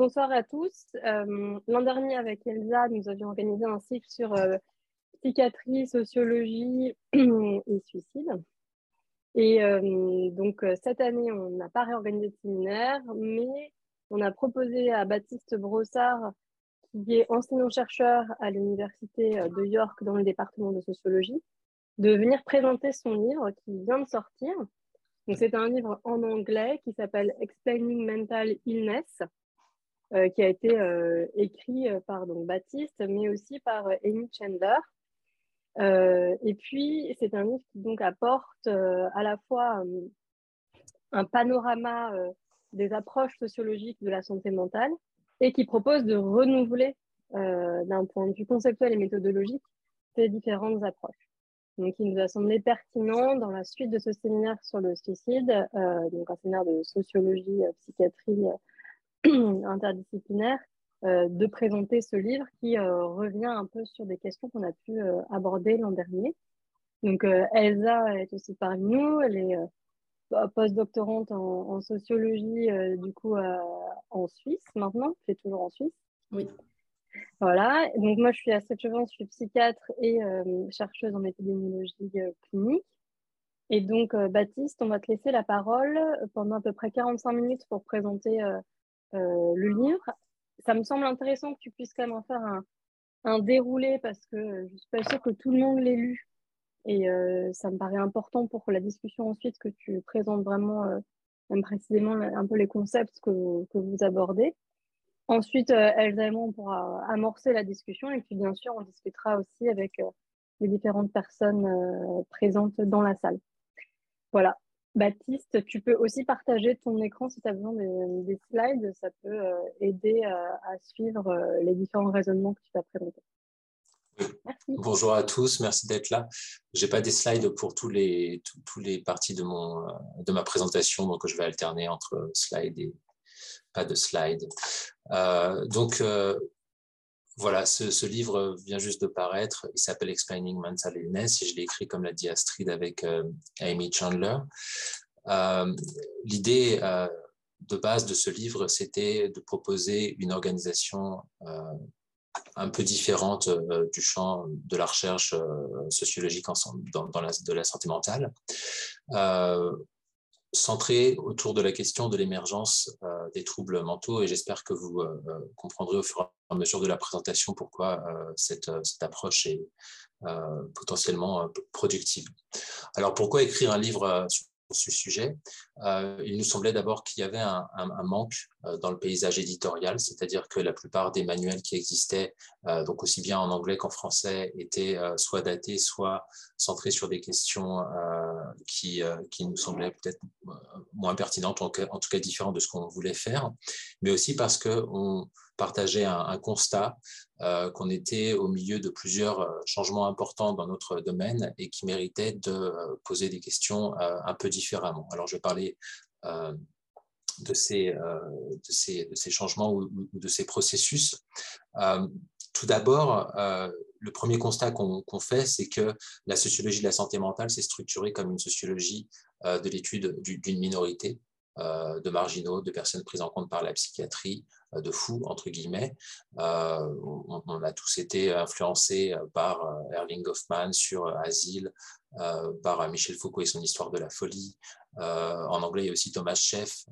bonsoir à tous. L'an dernier, avec Elsa, nous avions organisé un cycle sur psychiatrie, sociologie et suicide. Et donc, cette année, on n'a pas réorganisé de séminaire, mais on a proposé à Baptiste Brossard, qui est enseignant-chercheur à l'Université de York dans le département de sociologie, de venir présenter son livre qui vient de sortir. C'est un livre en anglais qui s'appelle Explaining Mental Illness, euh, qui a été euh, écrit euh, par donc, Baptiste, mais aussi par Amy Chandler. et puis, c'est un livre qui donc apporte à la fois un panorama des approches sociologiques de la santé mentale et qui propose de renouveler d'un point de vue conceptuel et méthodologique ces différentes approches. Donc, il nous a semblé pertinent dans la suite de ce séminaire sur le suicide, donc un séminaire de sociologie, psychiatrie interdisciplinaire euh, de présenter ce livre qui euh, revient un peu sur des questions qu'on a pu euh, aborder l'an dernier. Donc Elsa est aussi parmi nous, elle est postdoctorante en, en sociologie du coup en Suisse maintenant, fait toujours en Suisse. Oui. Voilà, donc moi je suis à Chevron, je suis psychiatre et chercheuse en épidémiologie clinique. Et donc Baptiste, on va te laisser la parole pendant à peu près 45 minutes pour présenter le livre. Ça me semble intéressant que tu puisses quand même en faire un, un déroulé parce que je suis pas sûre que tout le monde l'ait lu. Et euh, ça me paraît important pour la discussion ensuite que tu présentes vraiment, euh, même précisément, un peu les concepts que, que vous abordez. Ensuite, Elsa et moi, on pourra amorcer la discussion et puis bien sûr, on discutera aussi avec les différentes personnes présentes dans la salle. Voilà, Baptiste, tu peux aussi partager ton écran si tu as besoin des, slides. Ça peut euh, aider euh, à suivre euh, les différents raisonnements que tu vas présenter. Merci. Bonjour à tous, merci d'être là. Je n'ai pas des slides pour tous les, tous, les parties de, mon, de ma présentation, donc je vais alterner entre slides et pas de slides. donc, voilà, ce, livre vient juste de paraître. Il s'appelle Explaining Mental Illness et je l'ai écrit, comme l'a dit Astrid, avec euh, Amy Chandler. Euh, l'idée euh, de base de ce livre, c'était de proposer une organisation un peu différente du champ de la recherche sociologique dans, la santé mentale centré autour de la question de l'émergence euh, des troubles mentaux et j'espère que vous euh, euh, comprendrez au fur et à mesure de la présentation pourquoi cette, cette, approche est potentiellement productive. Alors pourquoi écrire un livre sur ce sujet, euh, il nous semblait d'abord qu'il y avait un, manque euh, dans le paysage éditorial, c'est-à-dire que la plupart des manuels qui existaient, euh, donc aussi bien en anglais qu'en français, étaient soit datés, soit centrés sur des questions qui, qui nous semblaient peut-être moins pertinentes, en, en tout cas différentes de ce qu'on voulait faire, mais aussi parce qu'on partageait un, constat euh, qu'on était au milieu de plusieurs euh, changements importants dans notre domaine et qui méritaient de euh, poser des questions un peu différemment. Alors, je vais parler de ces, de, ces, de, ces, changements ou, de ces processus. tout d'abord, le premier constat qu'on fait, c'est que la sociologie de la santé mentale s'est structurée comme une sociologie de l'étude d'une minorité, de marginaux, de personnes prises en compte par la psychiatrie, euh, de fous, entre guillemets. Euh, on, a tous été influencés euh, par Erling Goffman sur Asile, par Michel Foucault et son histoire de la folie. en anglais, il y a aussi Thomas Scheff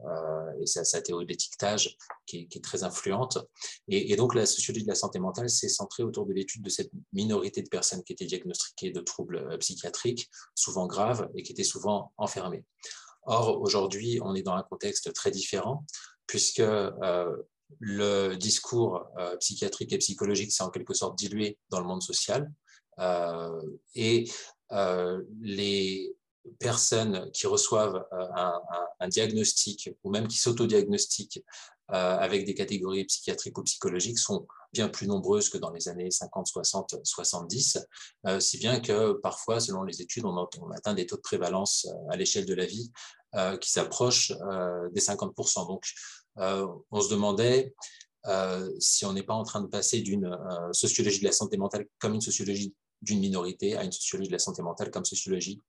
et sa, théorie de l'étiquetage qui, est très influente. Et, donc, la sociologie de la santé mentale s'est centrée autour de l'étude de cette minorité de personnes qui étaient diagnostiquées de troubles psychiatriques, souvent graves et qui étaient souvent enfermées. Or, aujourd'hui, on est dans un contexte très différent, puisque le discours euh, psychiatrique et psychologique s'est en quelque sorte dilué dans le monde social. Euh, et euh, les personnes qui reçoivent un, diagnostic ou même qui s'autodiagnostiquent avec des catégories psychiatriques ou psychologiques sont bien plus nombreuses que dans les années 50, 60, 70, si bien que parfois, selon les études, on, atteint des taux de prévalence à l'échelle de la vie qui s'approchent des 50%. Donc, euh, on se demandait euh, si on n'est pas en train de passer d'une euh, sociologie de la santé mentale comme une sociologie d'une minorité à une sociologie de la santé mentale comme sociologie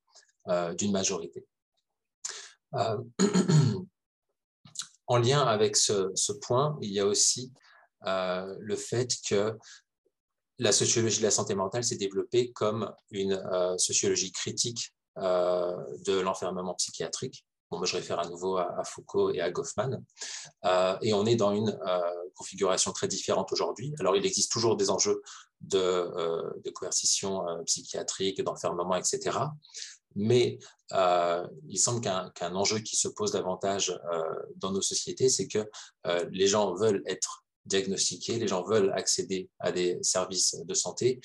d'une majorité. en lien avec ce, point, il y a aussi le fait que la sociologie de la santé mentale s'est développée comme une sociologie critique de l'enfermement psychiatrique. Bon, je réfère à nouveau à, Foucault et à Goffman. et on est dans une configuration très différente aujourd'hui. Alors, il existe toujours des enjeux de coercition psychiatrique, d'enfermement, etc. Mais euh, il semble qu'un enjeu qui se pose davantage euh, dans nos sociétés, c'est que euh, les gens veulent être diagnostiqués, les gens veulent accéder à des services de santé.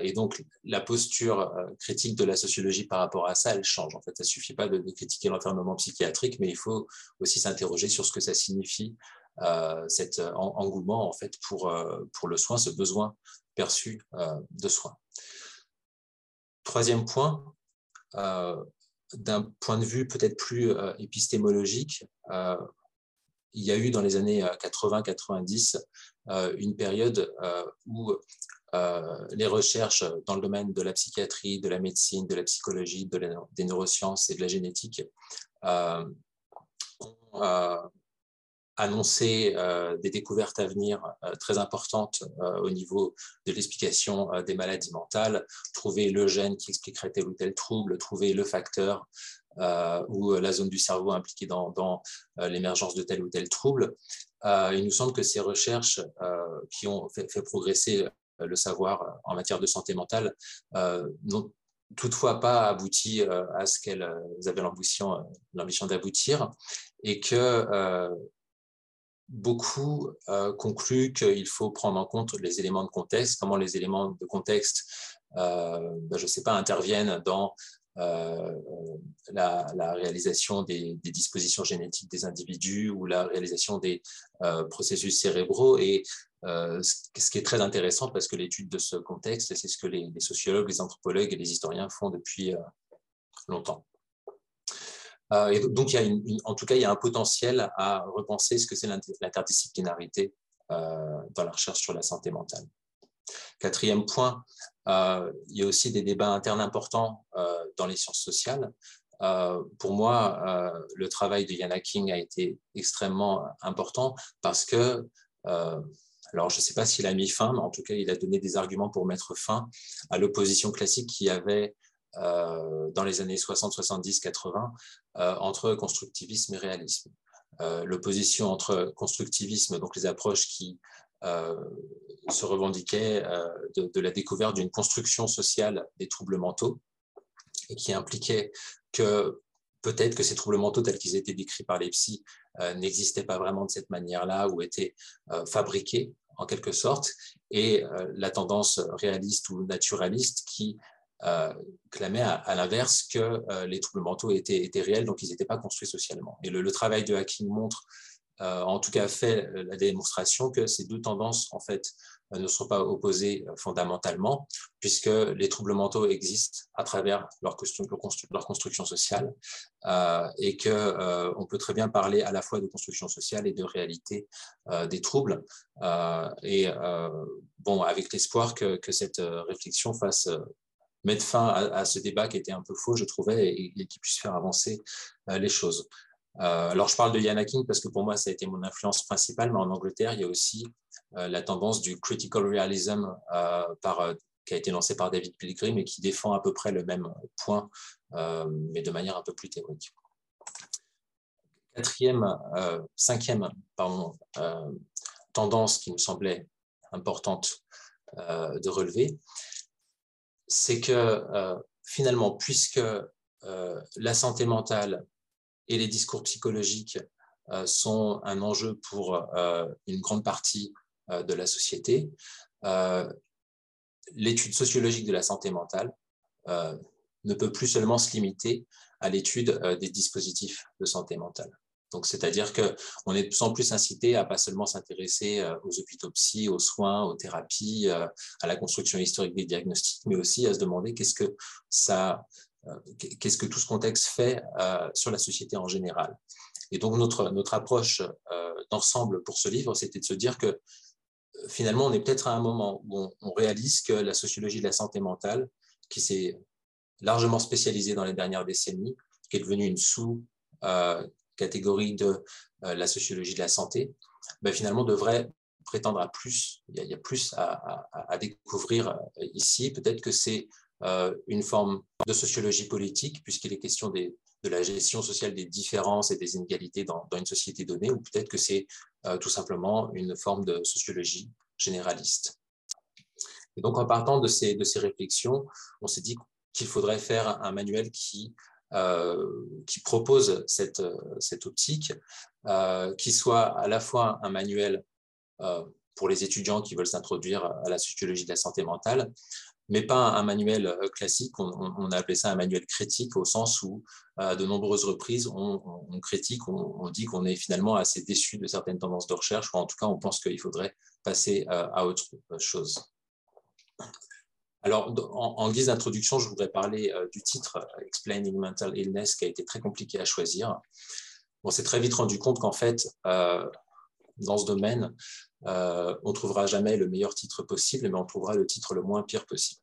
et donc, la posture critique de la sociologie par rapport à ça, elle change. En fait, ça ne suffit pas de, critiquer l'enfermement psychiatrique, mais il faut aussi s'interroger sur ce que ça signifie, cet engouement en fait, pour, pour le soin, ce besoin perçu de soins. Troisième point, d'un point de vue peut-être plus euh, épistémologique, euh, il y a eu dans les années 80-90 une période où les recherches dans le domaine de la psychiatrie, de la médecine, de la psychologie, de des neurosciences et de la génétique ont annoncer euh, des découvertes à venir euh, très importantes euh, au niveau de l'explication des maladies mentales, trouver le gène qui expliquerait tel ou tel trouble, trouver le facteur ou la zone du cerveau impliquée dans, l'émergence de tel ou tel trouble. il nous semble que ces recherches qui ont fait, progresser le savoir en matière de santé mentale n'ont toutefois pas abouti à ce qu'elles avaient l'ambition d'aboutir et que beaucoup euh, concluent qu'il faut prendre en compte les éléments de contexte, comment les éléments de contexte, euh, ben, je ne sais pas, interviennent dans euh, la, réalisation des, dispositions génétiques des individus ou la réalisation des processus cérébraux. Et ce qui est très intéressant, parce que l'étude de ce contexte, c'est ce que les, sociologues, les anthropologues et les historiens font depuis longtemps. Euh, donc, il y a en tout cas, il y a un potentiel à repenser ce que c'est l'interdisciplinarité euh, dans la recherche sur la santé mentale. Quatrième point, euh, il y a aussi des débats internes importants dans les sciences sociales. pour moi, le travail de Yana King a été extrêmement important parce que alors, je ne sais pas s'il a mis fin, mais en tout cas, il a donné des arguments pour mettre fin à l'opposition classique qui avait dans les années 60, 70, 80 entre constructivisme et réalisme. Euh, l'opposition entre constructivisme, donc les approches qui euh, se revendiquaient de, la découverte d'une construction sociale des troubles mentaux et qui impliquait que peut-être que ces troubles mentaux tels qu'ils étaient décrits par les psys n'existaient pas vraiment de cette manière-là ou étaient fabriqués en quelque sorte, et la tendance réaliste ou naturaliste qui euh, clamait à, l'inverse que euh, les troubles mentaux étaient, réels, donc ils n'étaient pas construits socialement. Et le, travail de hacking montre, euh, en tout cas fait la démonstration que ces deux tendances, en fait, ne sont pas opposées fondamentalement, puisque les troubles mentaux existent à travers leur, construction sociale, et qu'on on peut très bien parler à la fois de construction sociale et de réalité des troubles. et bon, avec l'espoir que, que, cette réflexion fasse mettre fin à, ce débat qui était un peu faux, je trouvais, et, qui puisse faire avancer euh, les choses. Euh, alors, je parle de Yann King parce que pour moi, ça a été mon influence principale, mais en Angleterre, il y a aussi euh, la tendance du critical realism qui a été lancée par David Pilgrim et qui défend à peu près le même point, mais de manière un peu plus théorique. Quatrième, cinquième tendance qui me semblait importante de relever, c'est que euh, finalement, puisque euh, la santé mentale et les discours psychologiques euh, sont un enjeu pour une grande partie de la société, l'étude sociologique de la santé mentale ne peut plus seulement se limiter à l'étude des dispositifs de santé mentale. Donc, c'est-à-dire qu'on est de plus en plus incité à pas seulement s'intéresser euh, aux psy, aux soins, aux thérapies, euh, à la construction historique des diagnostics, mais aussi à se demander qu'est-ce que ça, euh, qu'est-ce que tout ce contexte fait sur la société en général. Et donc, notre, notre approche d'ensemble pour ce livre, c'était de se dire que finalement, on est peut-être à un moment où on, on réalise que la sociologie de la santé mentale, qui s'est largement spécialisée dans les dernières décennies, qui est devenue une sous- catégorie de la sociologie de la santé, ben, finalement devrait prétendre à plus. Il y a, plus à, découvrir ici. Peut-être que c'est une forme de sociologie politique, puisqu'il est question de la gestion sociale des différences et des inégalités dans, une société donnée, ou peut-être que c'est tout simplement une forme de sociologie généraliste. Et donc, en partant de ces, réflexions, on s'est dit qu'il faudrait faire un manuel qui, euh, qui propose cette, cette optique, euh, qui soit à la fois un manuel euh, pour les étudiants qui veulent s'introduire à la sociologie de la santé mentale, mais pas un, manuel classique. On, a appelé ça un manuel critique au sens où, à de nombreuses reprises, on, critique, on, dit qu'on est finalement assez déçu de certaines tendances de recherche, ou en tout cas, on pense qu'il faudrait passer à autre chose. Alors, en, guise d'introduction, je voudrais parler euh, du titre euh, Explaining Mental Illness, qui a été très compliqué à choisir. On s'est très vite rendu compte qu'en fait, euh, dans ce domaine, on ne trouvera jamais le meilleur titre possible, mais on trouvera le titre le moins pire possible.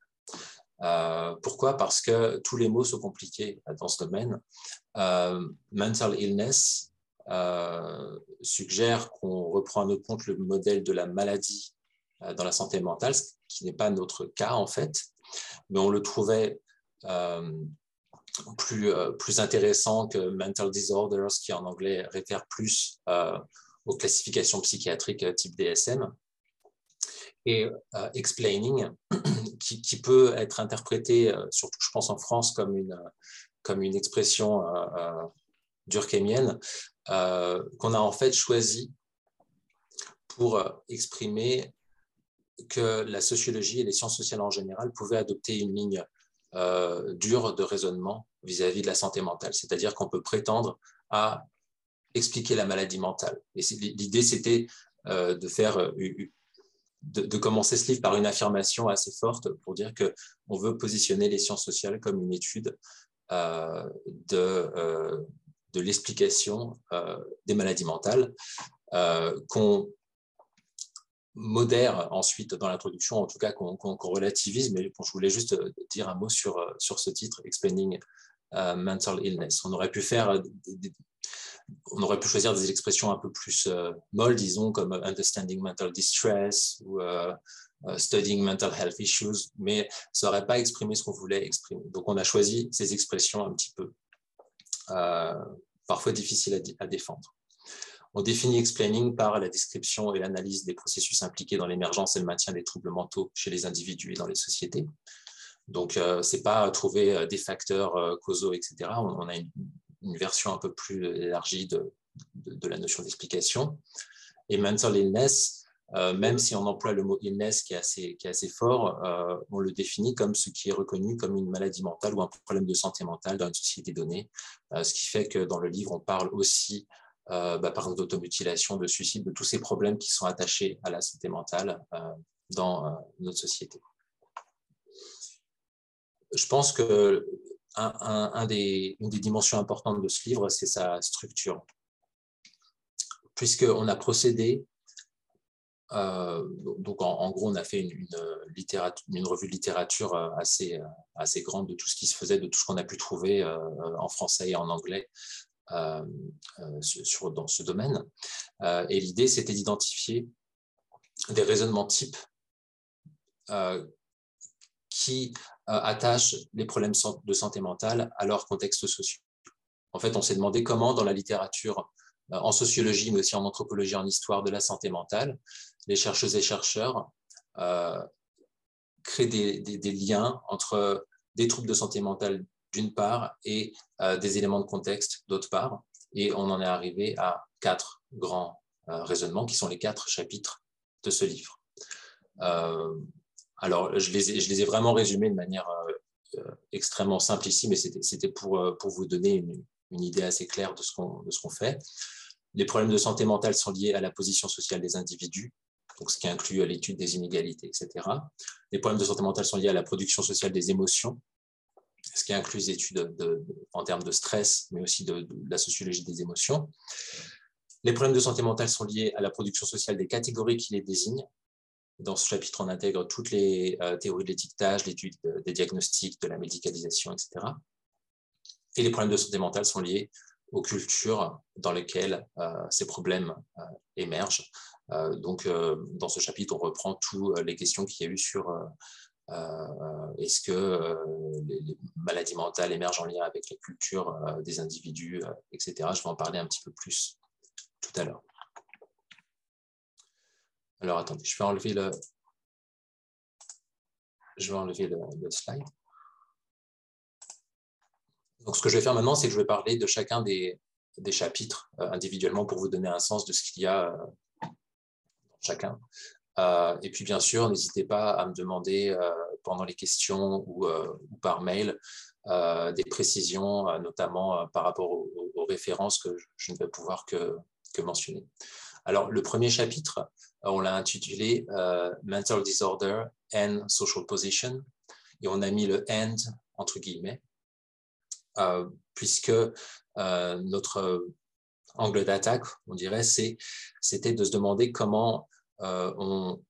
pourquoi? Parce que tous les mots sont compliqués dans ce domaine. mental illness suggère qu'on reprend à notre compte le modèle de la maladie dans la santé mentale, qui n'est pas notre cas en fait, mais on le trouvait euh, plus, euh, plus intéressant que mental disorders, qui en anglais réfère plus euh, aux classifications psychiatriques type DSM. Et explaining, qui, qui, peut être interprété, surtout je pense en France, comme une, comme une expression durkheimienne, qu'on a en fait choisi pour exprimer que la sociologie et les sciences sociales en général pouvaient adopter une ligne euh, dure de raisonnement vis-à-vis de la santé mentale. C'est-à-dire qu'on peut prétendre à expliquer la maladie mentale. L'idée, c'était euh, de faire euh, de, commencer ce livre par une affirmation assez forte pour dire que on veut positionner les sciences sociales comme une étude de, de l'explication des maladies mentales, qu'on modère ensuite dans l'introduction, en tout cas qu'on relativise, mais je voulais juste euh, dire un mot sur, euh, sur ce titre, Explaining euh, Mental Illness. On aurait pu faire on aurait pu choisir des expressions un peu plus molles, disons, comme Understanding Mental Distress ou Studying Mental Health Issues, mais ça n'aurait pas exprimé ce qu'on voulait exprimer. Donc on a choisi ces expressions un petit peu parfois difficiles à défendre. On définit explaining par la description et l'analyse des processus impliqués dans l'émergence et le maintien des troubles mentaux chez les individus et dans les sociétés. Donc, euh, ce n'est pas trouver euh, des facteurs euh, causaux, etc. On, a une, version un peu plus élargie de, la notion d'explication. Et mental illness, même si on emploie le mot illness qui est assez, qui est assez fort, on le définit comme ce qui est reconnu comme une maladie mentale ou un problème de santé mentale dans une société donnée. ce qui fait que dans le livre, on parle aussi euh, bah, par exemple d'automutilation, de suicide, de tous ces problèmes qui sont attachés à la santé mentale euh, dans euh, notre société. Je pense que des, une des dimensions importantes de ce livre, c'est sa structure. Puisqu'on a procédé, donc en, gros, on a fait une, revue de littérature assez, assez grande de tout ce qui se faisait, de tout ce qu'on a pu trouver en français et en anglais euh, euh, sur, dans ce domaine. Euh, et l'idée, c'était d'identifier des raisonnements types qui attachent les problèmes de santé mentale à leur contexte social. En fait, on s'est demandé comment, dans la littérature, en sociologie, mais aussi en anthropologie, en histoire de la santé mentale, les chercheuses et chercheurs créent des, liens entre des troubles de santé mentale d'une part, et euh, des éléments de contexte d'autre part. Et on en est arrivé à quatre grands euh, raisonnements qui sont les quatre chapitres de ce livre. Euh, alors, je les, ai, je vraiment résumés de manière extrêmement simple ici, mais c'était pour, pour vous donner une, une, idée assez claire de ce qu'on fait. Les problèmes de santé mentale sont liés à la position sociale des individus, donc ce qui inclut l'étude des inégalités, etc. Les problèmes de santé mentale sont liés à la production sociale des émotions, ce qui inclut les études en termes de stress, mais aussi de, la sociologie des émotions. Les problèmes de santé mentale sont liés à la production sociale des catégories qui les désignent. Dans ce chapitre, on intègre toutes les euh, théories de l'étiquetage, l'étude des diagnostics, de la médicalisation, etc. Et les problèmes de santé mentale sont liés aux cultures dans lesquelles ces problèmes émergent. donc, dans ce chapitre, on reprend toutes les questions qu'il y a eu sur est-ce que les, maladies mentales émergent en lien avec la culture des individus, etc. Je vais en parler un petit peu plus tout à l'heure. Alors, attendez, je vais enlever le, je vais enlever le, slide. Donc, ce que je vais faire maintenant, c'est que je vais parler de chacun des, chapitres euh, individuellement pour vous donner un sens de ce qu'il y a euh, dans chacun. Euh, et puis, bien sûr, n'hésitez pas à me demander pendant les questions ou, par mail des précisions, notamment par rapport aux, références que je ne vais pouvoir que, mentionner. Alors, le premier chapitre, on l'a intitulé Mental Disorder and social position, et on a mis le and entre guillemets, euh, puisque euh, notre angle d'attaque, on dirait, c'était de se demander comment euh, on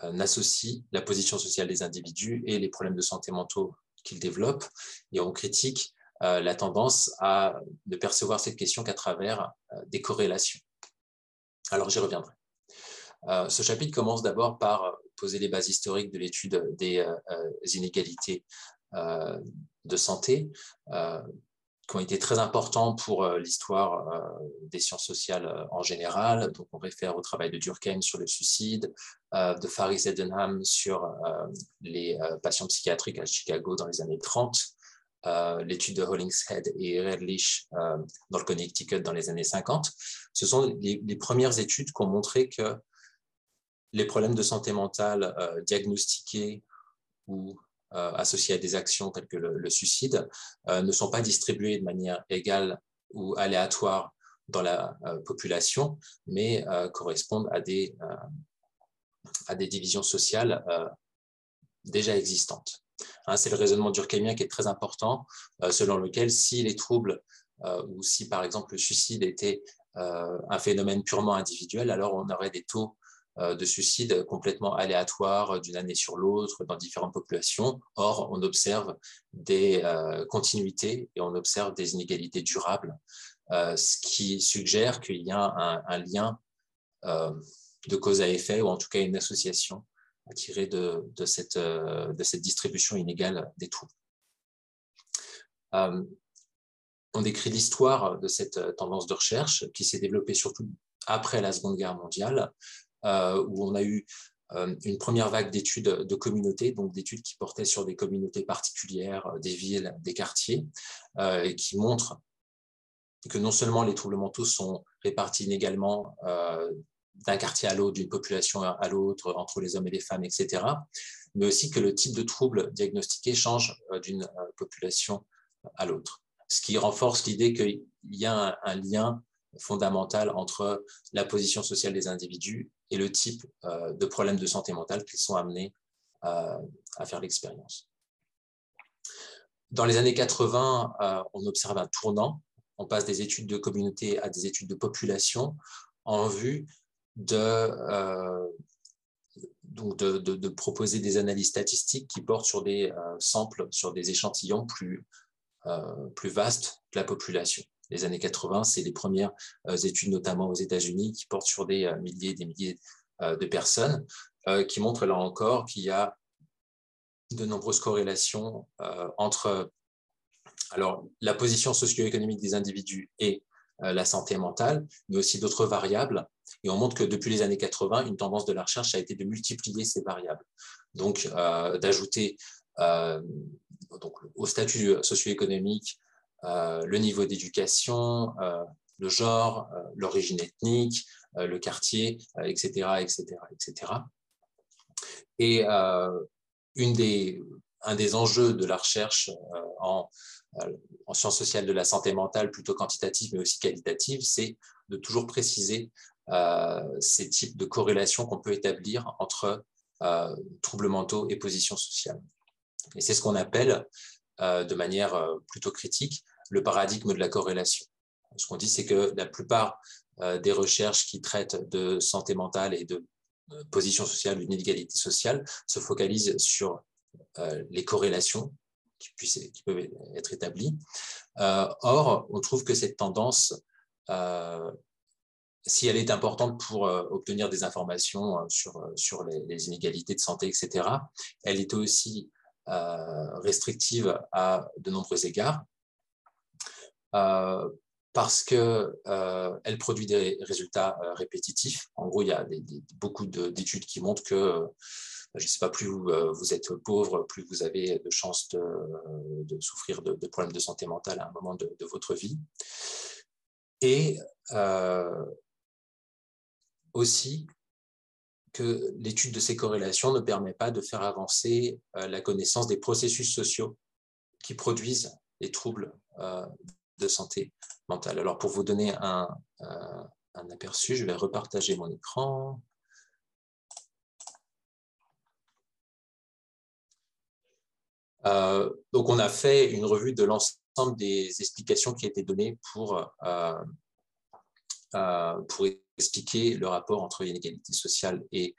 associe la position sociale des individus et les problèmes de santé mentaux qu'ils développent, et on critique la tendance à ne percevoir cette question qu'à travers des corrélations. Alors j'y reviendrai. ce chapitre commence d'abord par poser les bases historiques de l'étude des euh, euh, inégalités euh, de santé, qui ont été très importants pour l'histoire des sciences sociales en général. Donc, on réfère au travail de Durkheim sur le suicide, de Faris Edenham sur les patients psychiatriques à Chicago dans les années 30, l'étude de Hollingshead et Redlich dans le Connecticut dans les années 50. Ce sont les, les premières études qui ont montré que les problèmes de santé mentale euh, diagnostiqués ou euh, associés à des actions telles que le, suicide euh, ne sont pas distribués de manière égale ou aléatoire dans la population, mais correspondent à des, à des divisions sociales déjà existantes. Hein, c'est le raisonnement durkheimien qui est très important, selon lequel si les troubles ou si par exemple le suicide était un phénomène purement individuel, alors on aurait des taux euh, de suicides complètement aléatoires d'une année sur l'autre dans différentes populations. Or, on observe des euh, continuités et on observe des inégalités durables, euh, ce qui suggère qu'il y a un, lien de cause à effet, ou en tout cas une association à de, cette, de cette distribution inégale des troubles. on décrit l'histoire de cette tendance de recherche qui s'est développée surtout après la Seconde Guerre mondiale, euh, où on a eu euh, une première vague d'études de communautés, donc d'études qui portaient sur des communautés particulières, euh, des villes, des quartiers, et qui montrent que non seulement les troubles mentaux sont répartis inégalement d'un quartier à l'autre, d'une population à l'autre, entre les hommes et les femmes, etc., mais aussi que le type de trouble diagnostiqué change d'une population à l'autre. Ce qui renforce l'idée qu'il y a un, lien fondamental entre la position sociale des individus et le type euh, de problèmes de santé mentale qu'ils sont amenés euh, à faire l'expérience. Dans les années 80, euh, on observe un tournant. On passe des études de communauté à des études de population en vue de, proposer des analyses statistiques qui portent sur des samples, sur des échantillons plus, plus vastes de la population les années 80, c'est les premières euh, études, notamment aux États-Unis, qui portent sur des euh, milliers et des milliers euh, de personnes, qui montrent là encore qu'il y a de nombreuses corrélations entre alors, la position socio-économique des individus et la santé mentale, mais aussi d'autres variables. Et on montre que depuis les années 80, une tendance de la recherche a été de multiplier ces variables. Donc, d'ajouter au statut socio-économique le niveau d'éducation, euh, le genre, euh, l'origine ethnique, le quartier, etc., etc., etc. Et une des, un des enjeux de la recherche en, en, sciences sociales de la santé mentale, plutôt quantitative mais aussi qualitative, c'est de toujours préciser ces types de corrélations qu'on peut établir entre troubles mentaux et positions sociales. Et c'est ce qu'on appelle, de manière plutôt critique, le paradigme de la corrélation. Ce qu'on dit, c'est que la plupart euh, des recherches qui traitent de santé mentale et de euh, position sociale, d'inégalité sociale, se focalisent sur euh, les corrélations qui, puissent, qui peuvent être établis. or, on trouve que cette tendance si elle est importante pour obtenir des informations sur, sur les, inégalités de santé, etc., elle est aussi restrictive à de nombreux égards parce qu'elle euh, produit des résultats euh, répétitifs. En gros, il y a beaucoup d'études qui montrent que, euh, je ne sais pas, plus vous, êtes pauvre, plus vous avez de chances de, souffrir de, problèmes de santé mentale à un moment de, votre vie. Et aussi que l'étude de ces corrélations ne permet pas de faire avancer la connaissance des processus sociaux qui produisent les troubles de santé mentale. Alors, pour vous donner un, euh, aperçu, je vais repartager mon écran. Euh, donc, on a fait une revue de l'ensemble des explications qui étaient données pour, euh, pour expliquer le rapport entre l'inégalité sociale et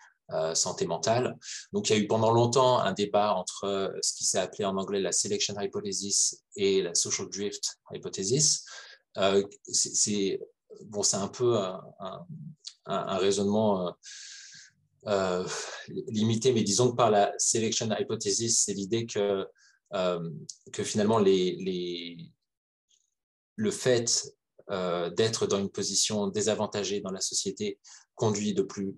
santé mentale. Donc, il y a eu pendant longtemps un débat entre euh, ce qui s'est appelé en anglais la selection hypothesis et la social drift hypothesis. Euh, c'est bon, c'est un peu un, un, raisonnement limité, mais disons que par la selection hypothesis, c'est l'idée que, que finalement les, les, le fait d'être dans une position désavantagée dans la société conduit de plus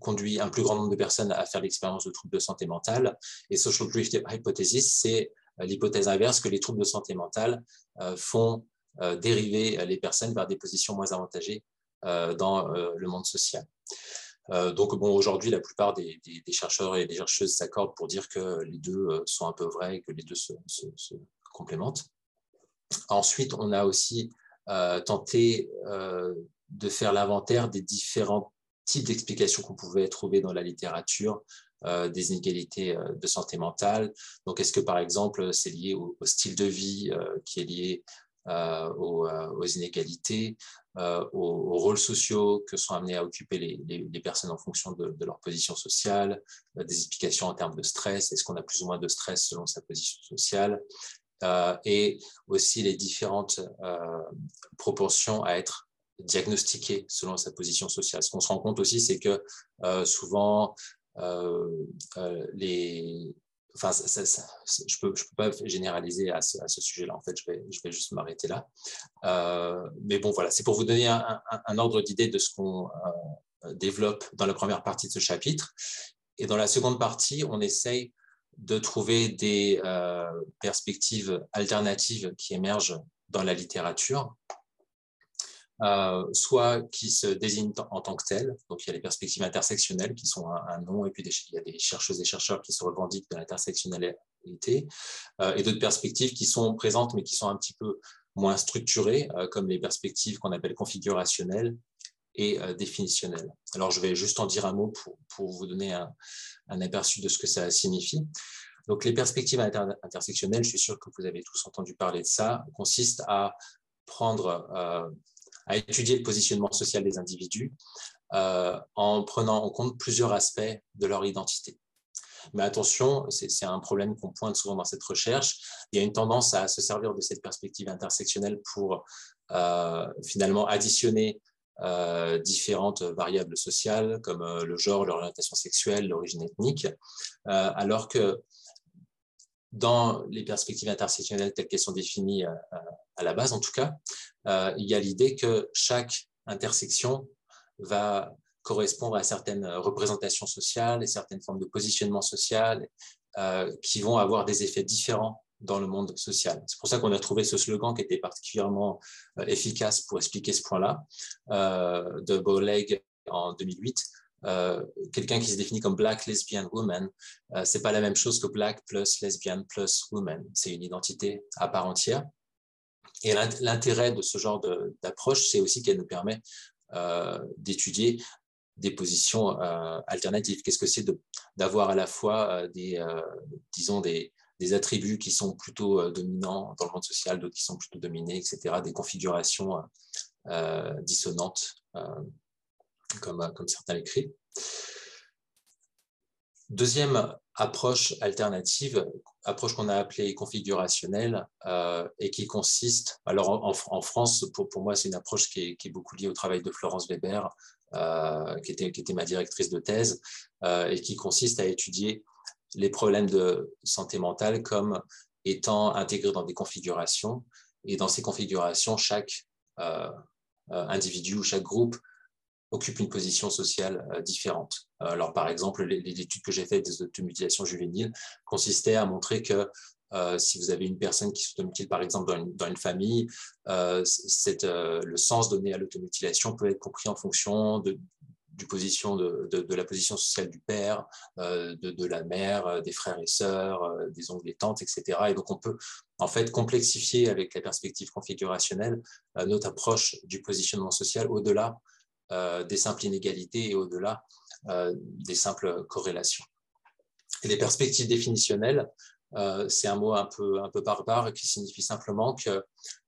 conduit un plus grand nombre de personnes à faire l'expérience de troubles de santé mentale. Et social drift hypothesis, c'est euh, l'hypothèse inverse que les troubles de santé mentale euh, font euh, dériver les personnes vers des positions moins avantagées dans le monde social. donc, bon, aujourd'hui, la plupart des, chercheurs et des chercheuses s'accordent pour dire que les deux sont un peu vrais et que les deux se, se complémentent. Ensuite, on a aussi tenté de faire l'inventaire des différentes types d'explications qu'on pouvait trouver dans la littérature euh, des inégalités euh, de santé mentale. Donc, est-ce que par exemple, c'est lié au, style de vie euh, qui est lié aux, inégalités, aux, rôles sociaux que sont amenés à occuper les, personnes en fonction de, leur position sociale, des explications en termes de stress, est-ce qu'on a plus ou moins de stress selon sa position sociale, et aussi les différentes proportions à être diagnostiqué selon sa position sociale. Ce qu'on se rend compte aussi, c'est que euh, souvent, euh, euh, les... Enfin, je ne peux, je peux pas généraliser à ce, ce sujet-là. En fait, je vais, je vais juste m'arrêter là. mais bon, voilà, c'est pour vous donner un, un, ordre d'idée de ce qu'on développe dans la première partie de ce chapitre. Et dans la seconde partie, on essaye de trouver des perspectives alternatives qui émergent dans la littérature euh, soit qui se désignent en tant que telles. Donc, il y a les perspectives intersectionnelles qui sont un, nom, et puis il y a des chercheuses et chercheurs qui se revendiquent de l'intersectionnalité, euh, et d'autres perspectives qui sont présentes, mais qui sont un petit peu moins structurées, euh, comme les perspectives qu'on appelle configurationnelles et définitionnelles. Alors, je vais juste en dire un mot pour, vous donner un, un, aperçu de ce que ça signifie. Donc, les perspectives intersectionnelles, je suis sûr que vous avez tous entendu parler de ça, consistent à prendre à étudier le positionnement social des individus euh, en prenant en compte plusieurs aspects de leur identité. Mais attention, c'est un problème qu'on pointe souvent dans cette recherche. Il y a une tendance à se servir de cette perspective intersectionnelle pour euh, finalement additionner euh, différentes variables sociales comme le genre, l'orientation sexuelle, l'origine ethnique, alors que dans les perspectives intersectionnelles telles qu'elles sont définies euh, à la base, en tout cas, euh, il y a l'idée que chaque intersection va correspondre à certaines représentations sociales et certaines formes de positionnement social euh, qui vont avoir des effets différents dans le monde social. C'est pour ça qu'on a trouvé ce slogan qui était particulièrement efficace pour expliquer ce point-là, de Bowleg en 2008, euh, quelqu'un qui se définit comme black lesbian woman, euh, c'est pas la même chose que black plus lesbian plus woman. C'est une identité à part entière. Et l'intérêt de ce genre d'approche, c'est aussi qu'elle nous permet euh, d'étudier des positions euh, alternatives. Qu'est-ce que c'est d'avoir à la fois des, disons, des, des, attributs qui sont plutôt dominants dans le monde social, d'autres qui sont plutôt dominés, etc., des configurations dissonantes comme, comme certains l'écrivent. Deuxième approche alternative, approche qu'on a appelée configurationnelle euh, et qui consiste, alors en, France, pour, moi, c'est une approche qui est, beaucoup liée au travail de Florence Weber, euh, qui, était, ma directrice de thèse, euh, et qui consiste à étudier les problèmes de santé mentale comme étant intégrés dans des configurations. Et dans ces configurations, chaque individu ou chaque groupe occupe une position sociale euh, différente. Alors, par exemple, l'étude que j'ai faite des automutilations juvéniles consistait à montrer que euh, si vous avez une personne qui s'automutile, par exemple, dans une, famille, euh, le sens donné à l'automutilation peut être compris en fonction de, position de, la position sociale du père, de, la mère, des frères et sœurs, des oncles et tantes, etc. Et donc, on peut en fait complexifier avec la perspective configurationnelle notre approche du positionnement social au-delà des simples inégalités et au-delà euh, des simples corrélations. Les perspectives définitionnelles, euh, c'est un mot un peu, un peu barbare qui signifie simplement qu'il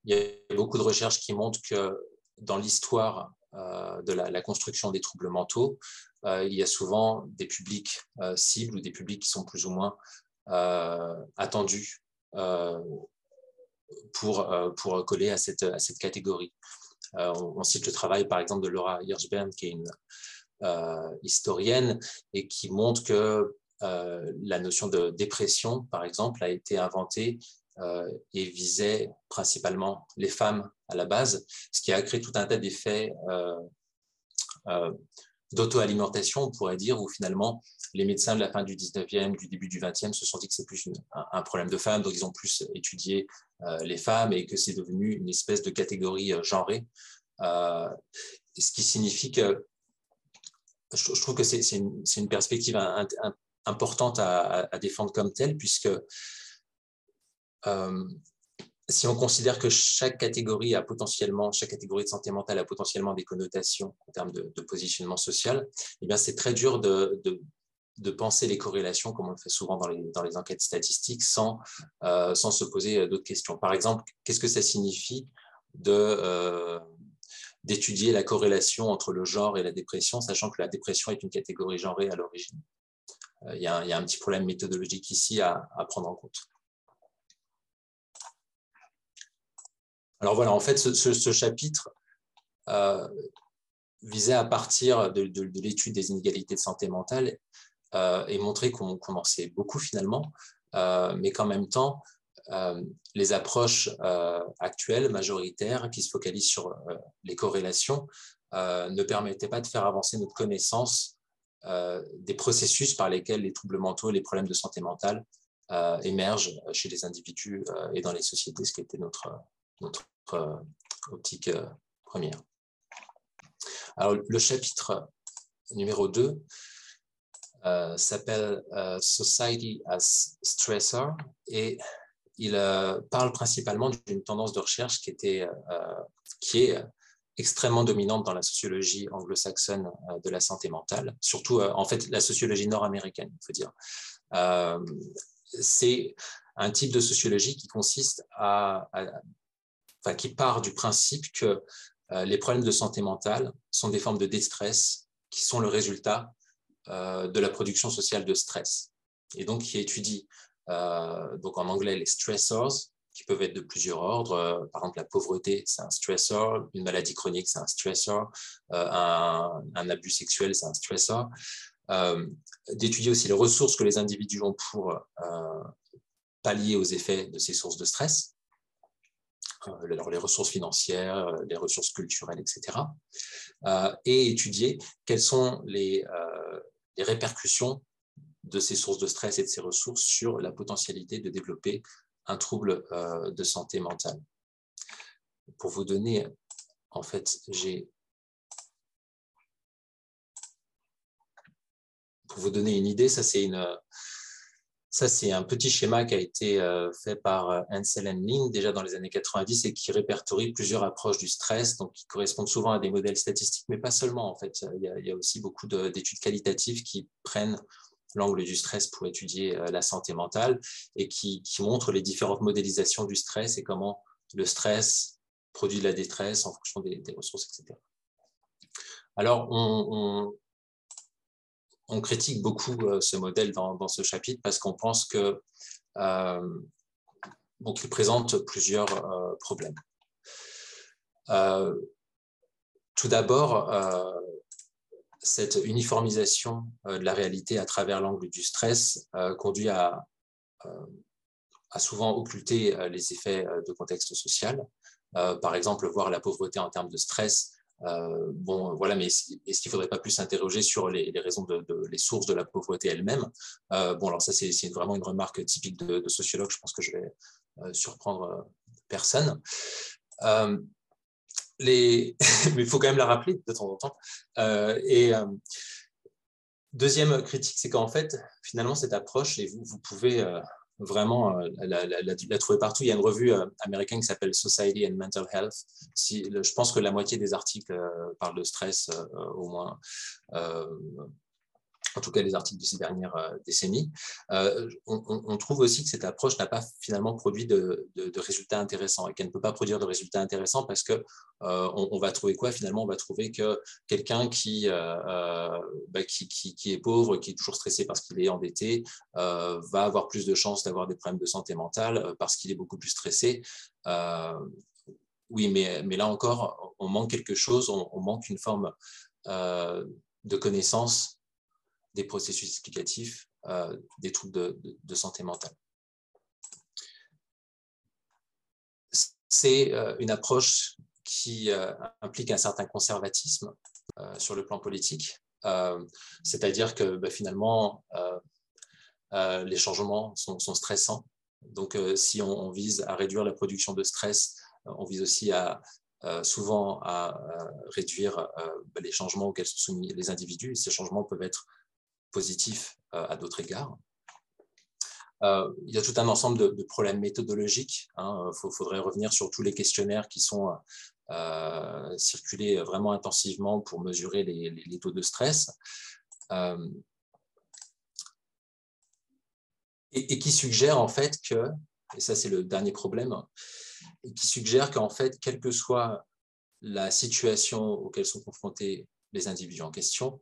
y a beaucoup de recherches qui montrent que dans l'histoire de la, construction des troubles mentaux, il y a souvent des publics cibles ou des publics qui sont plus ou moins attendus pour, pour coller à cette, à cette catégorie. Euh, on, cite le travail, par exemple, de Laura Hirschberg, qui est une euh, historienne, et qui montre que euh, la notion de dépression, par exemple, a été inventée et visait principalement les femmes à la base, ce qui a créé tout un tas d'effets d'auto-alimentation, on pourrait dire, où finalement les médecins de la fin du 19e, du début du 20e se sont dit que c'est plus un, problème de femmes, donc ils ont plus étudié euh, les femmes et que c'est devenu une espèce de catégorie euh, genrée. Euh, ce qui signifie que je, trouve que c'est une, perspective importante à, défendre comme telle, puisque si on considère que chaque catégorie a potentiellement, chaque catégorie de santé mentale a potentiellement des connotations en termes de, positionnement social, eh c'est très dur de, penser les corrélations comme on le fait souvent dans les, dans les enquêtes statistiques sans, euh, sans se poser d'autres questions. Par exemple, qu'est-ce que ça signifie de euh, d'étudier la corrélation entre le genre et la dépression, sachant que la dépression est une catégorie genrée à l'origine? Euh, il y, a, y, a un petit problème méthodologique ici à, prendre en compte. Alors voilà, en fait, ce, chapitre euh, visait à partir de, l'étude des inégalités de santé mentale euh, et montrer qu'on commençait beaucoup finalement, euh, mais qu'en même temps, les approches actuelles, majoritaires, qui se focalisent sur les corrélations, ne permettaient pas de faire avancer notre connaissance des processus par lesquels les troubles mentaux et les problèmes de santé mentale émergent chez les individus et dans les sociétés, ce qui était notre, notre euh, optique euh, première. Alors, le chapitre numéro 2 euh, s'appelle Society as Stressor et il parle principalement d'une tendance de recherche qui, était, qui est extrêmement dominante dans la sociologie anglo-saxonne de la santé mentale, surtout en fait la sociologie nord-américaine, il faut dire. c'est un type de sociologie qui consiste à qui part du principe que euh, les problèmes de santé mentale sont des formes de déstress qui sont le résultat euh, de la production sociale de stress. Et donc, qui étudie, euh, donc en anglais, les stressors, qui peuvent être de plusieurs ordres. par exemple, la pauvreté, c'est un stressor. Une maladie chronique, c'est un stressor. Un, abus sexuel, c'est un stressor. D'étudier aussi les ressources que les individus ont pour pallier aux effets de ces sources de stress. Euh, les ressources financières, euh, les ressources culturelles, etc. Euh, et étudier quelles sont les, les répercussions de ces sources de stress et de ces ressources sur la potentialité de développer un trouble de santé mentale. Pour vous donner, en fait, j'ai pour vous donner une idée, ça c'est une, ça, c'est un petit schéma qui a été euh, fait par euh, Ansel and Lin déjà dans les années 90 et qui répertorie plusieurs approches du stress, donc qui correspondent souvent à des modèles statistiques, mais pas seulement en fait. Il y a, aussi beaucoup d'études qualitatives qui prennent l'angle du stress pour étudier euh, la santé mentale et qui, montrent les différentes modélisations du stress et comment le stress produit de la détresse en fonction des, ressources, etc. Alors, on, on critique beaucoup ce modèle dans, ce chapitre parce qu'on pense que donc il présente plusieurs problèmes. tout d'abord, cette uniformisation de la réalité à travers l'angle du stress conduit à, à souvent occulter les effets de contexte social. par exemple, voir la pauvreté en termes de stress euh, bon, voilà, mais est-ce qu'il ne faudrait pas plus s'interroger sur les, raisons les sources de la pauvreté elle-même? Euh, Bon, alors ça, c'est vraiment une remarque typique de, sociologue. Je pense que je vais euh, surprendre personne. Mais il faut quand même la rappeler de temps en temps. et deuxième critique, c'est qu'en fait, finalement, cette approche, et vous pouvez vraiment euh, la, trouver partout. Il y a une revue euh, américaine qui s'appelle Society and Mental Health. Si, je pense que la moitié des articles euh, parlent de stress, au moins en tout cas les articles de ces dernières euh, décennies, euh, on, trouve aussi que cette approche n'a pas finalement produit de, résultats intéressants et qu'elle ne peut pas produire de résultats intéressants parce que euh, on, va trouver quoi finalement? On va trouver que quelqu'un qui, bah, qui, qui, est pauvre, qui est toujours stressé parce qu'il est endetté, va avoir plus de chances d'avoir des problèmes de santé mentale parce qu'il est beaucoup plus stressé. oui, mais, là encore, on manque quelque chose, on manque une forme de connaissance des processus explicatifs euh, des troubles de, santé mentale. C'est euh, une approche qui euh, implique un certain conservatisme sur le plan politique, c'est-à-dire que bah, finalement, les changements sont, stressants. Donc, si on, vise à réduire la production de stress, on vise aussi à, souvent à réduire bah, les changements auxquels sont soumis les individus. ces changements peuvent être positif euh, à d'autres égards. Euh, il y a tout un ensemble de, problèmes méthodologiques. Il hein. faudrait revenir sur tous les questionnaires qui sont euh, circulés vraiment intensivement pour mesurer les, taux de stress. et, qui suggèrent en fait que, et ça c'est le dernier problème, qui suggère qu'en fait, quelle que soit la situation auquel sont confrontés les individus en question,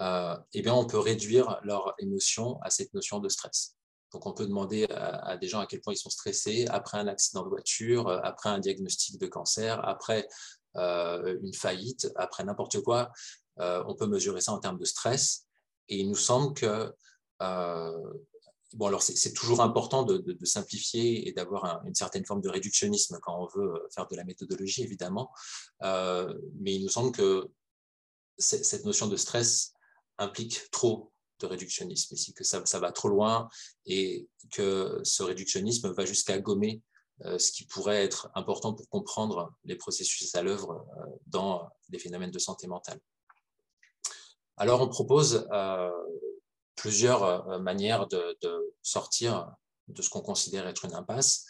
eh bien, on peut réduire leur émotion à cette notion de stress. Donc, on peut demander à, des gens à quel point ils sont stressés après un accident de voiture, euh, après un diagnostic de cancer, après euh, une faillite, après n'importe quoi. on peut mesurer ça en termes de stress. Et il nous semble que bon, alors c'est toujours important de, simplifier et d'avoir une certaine forme de réductionnisme quand on veut faire de la méthodologie, évidemment. mais il nous semble que cette notion de stress implique trop de réductionnisme ici, que ça, va trop loin et que ce réductionnisme va jusqu'à gommer euh, ce qui pourrait être important pour comprendre les processus à l'œuvre euh, dans les phénomènes de santé mentale. Alors, on propose euh, plusieurs manières de, sortir de ce qu'on considère être une impasse.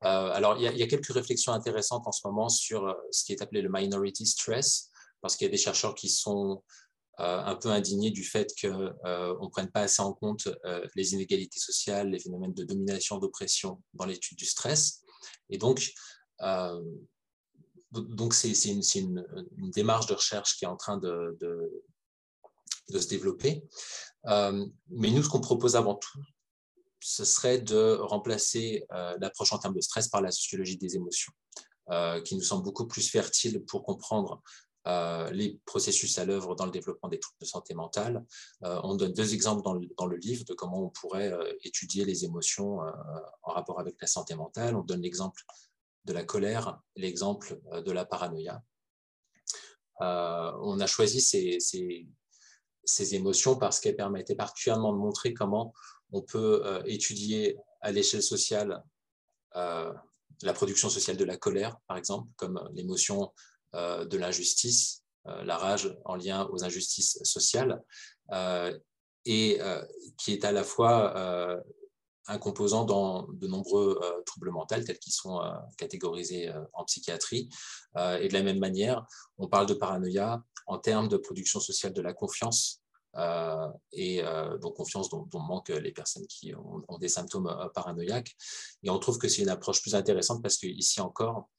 alors, il y, a, quelques réflexions intéressantes en ce moment sur ce qui est appelé le minority stress, parce qu'il y a des chercheurs qui sont un peu indigné du fait qu'on euh, ne prenne pas assez en compte euh, les inégalités sociales, les phénomènes de domination, d'oppression dans l'étude du stress. Et donc, donc c'est une, démarche de recherche qui est en train de, se développer. mais nous, ce qu'on propose avant tout, ce serait de remplacer l'approche en termes de stress par la sociologie des émotions, qui nous semble beaucoup plus fertile pour comprendre euh, les processus à l'œuvre dans le développement des troubles de santé mentale. Euh, on donne deux exemples dans le, livre de comment on pourrait euh, étudier les émotions en rapport avec la santé mentale. On donne l'exemple de la colère l'exemple de la paranoïa. on a choisi ces, ces émotions parce qu'elles permettaient particulièrement de montrer comment on peut étudier à l'échelle sociale la production sociale de la colère, par exemple, comme l'émotion de l'injustice, euh, la rage en lien aux injustices sociales, euh, et qui est à la fois un composant dans de nombreux troubles mentaux tels qu'ils sont catégorisés en psychiatrie. et de la même manière, on parle de paranoïa en termes de production sociale de la confiance. et donc confiance dont, manquent les personnes qui ont, ont des symptômes paranoïaques. Et on trouve que c'est une approche plus intéressante parce qu'ici encore,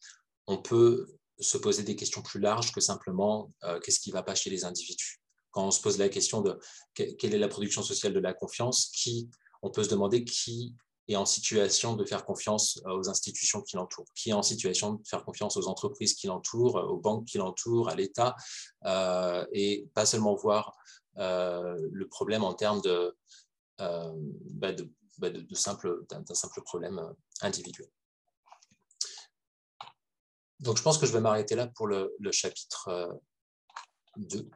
on peut se poser des questions plus larges que simplement euh, qu'est-ce qui ne va pas chez les individus? quand on se pose la question de quelle est la production sociale de la confiance, qui, on peut se demander qui est en situation de faire confiance euh, aux institutions qui l'entourent, qui est en situation de faire confiance aux entreprises qui l'entourent, aux banques qui l'entourent, à l'État, euh, et pas seulement voir le problème en termes de, bah, bah, de, simple, d'un simple problème individuel. Donc je pense que je vais m'arrêter là pour le, chapitre 2.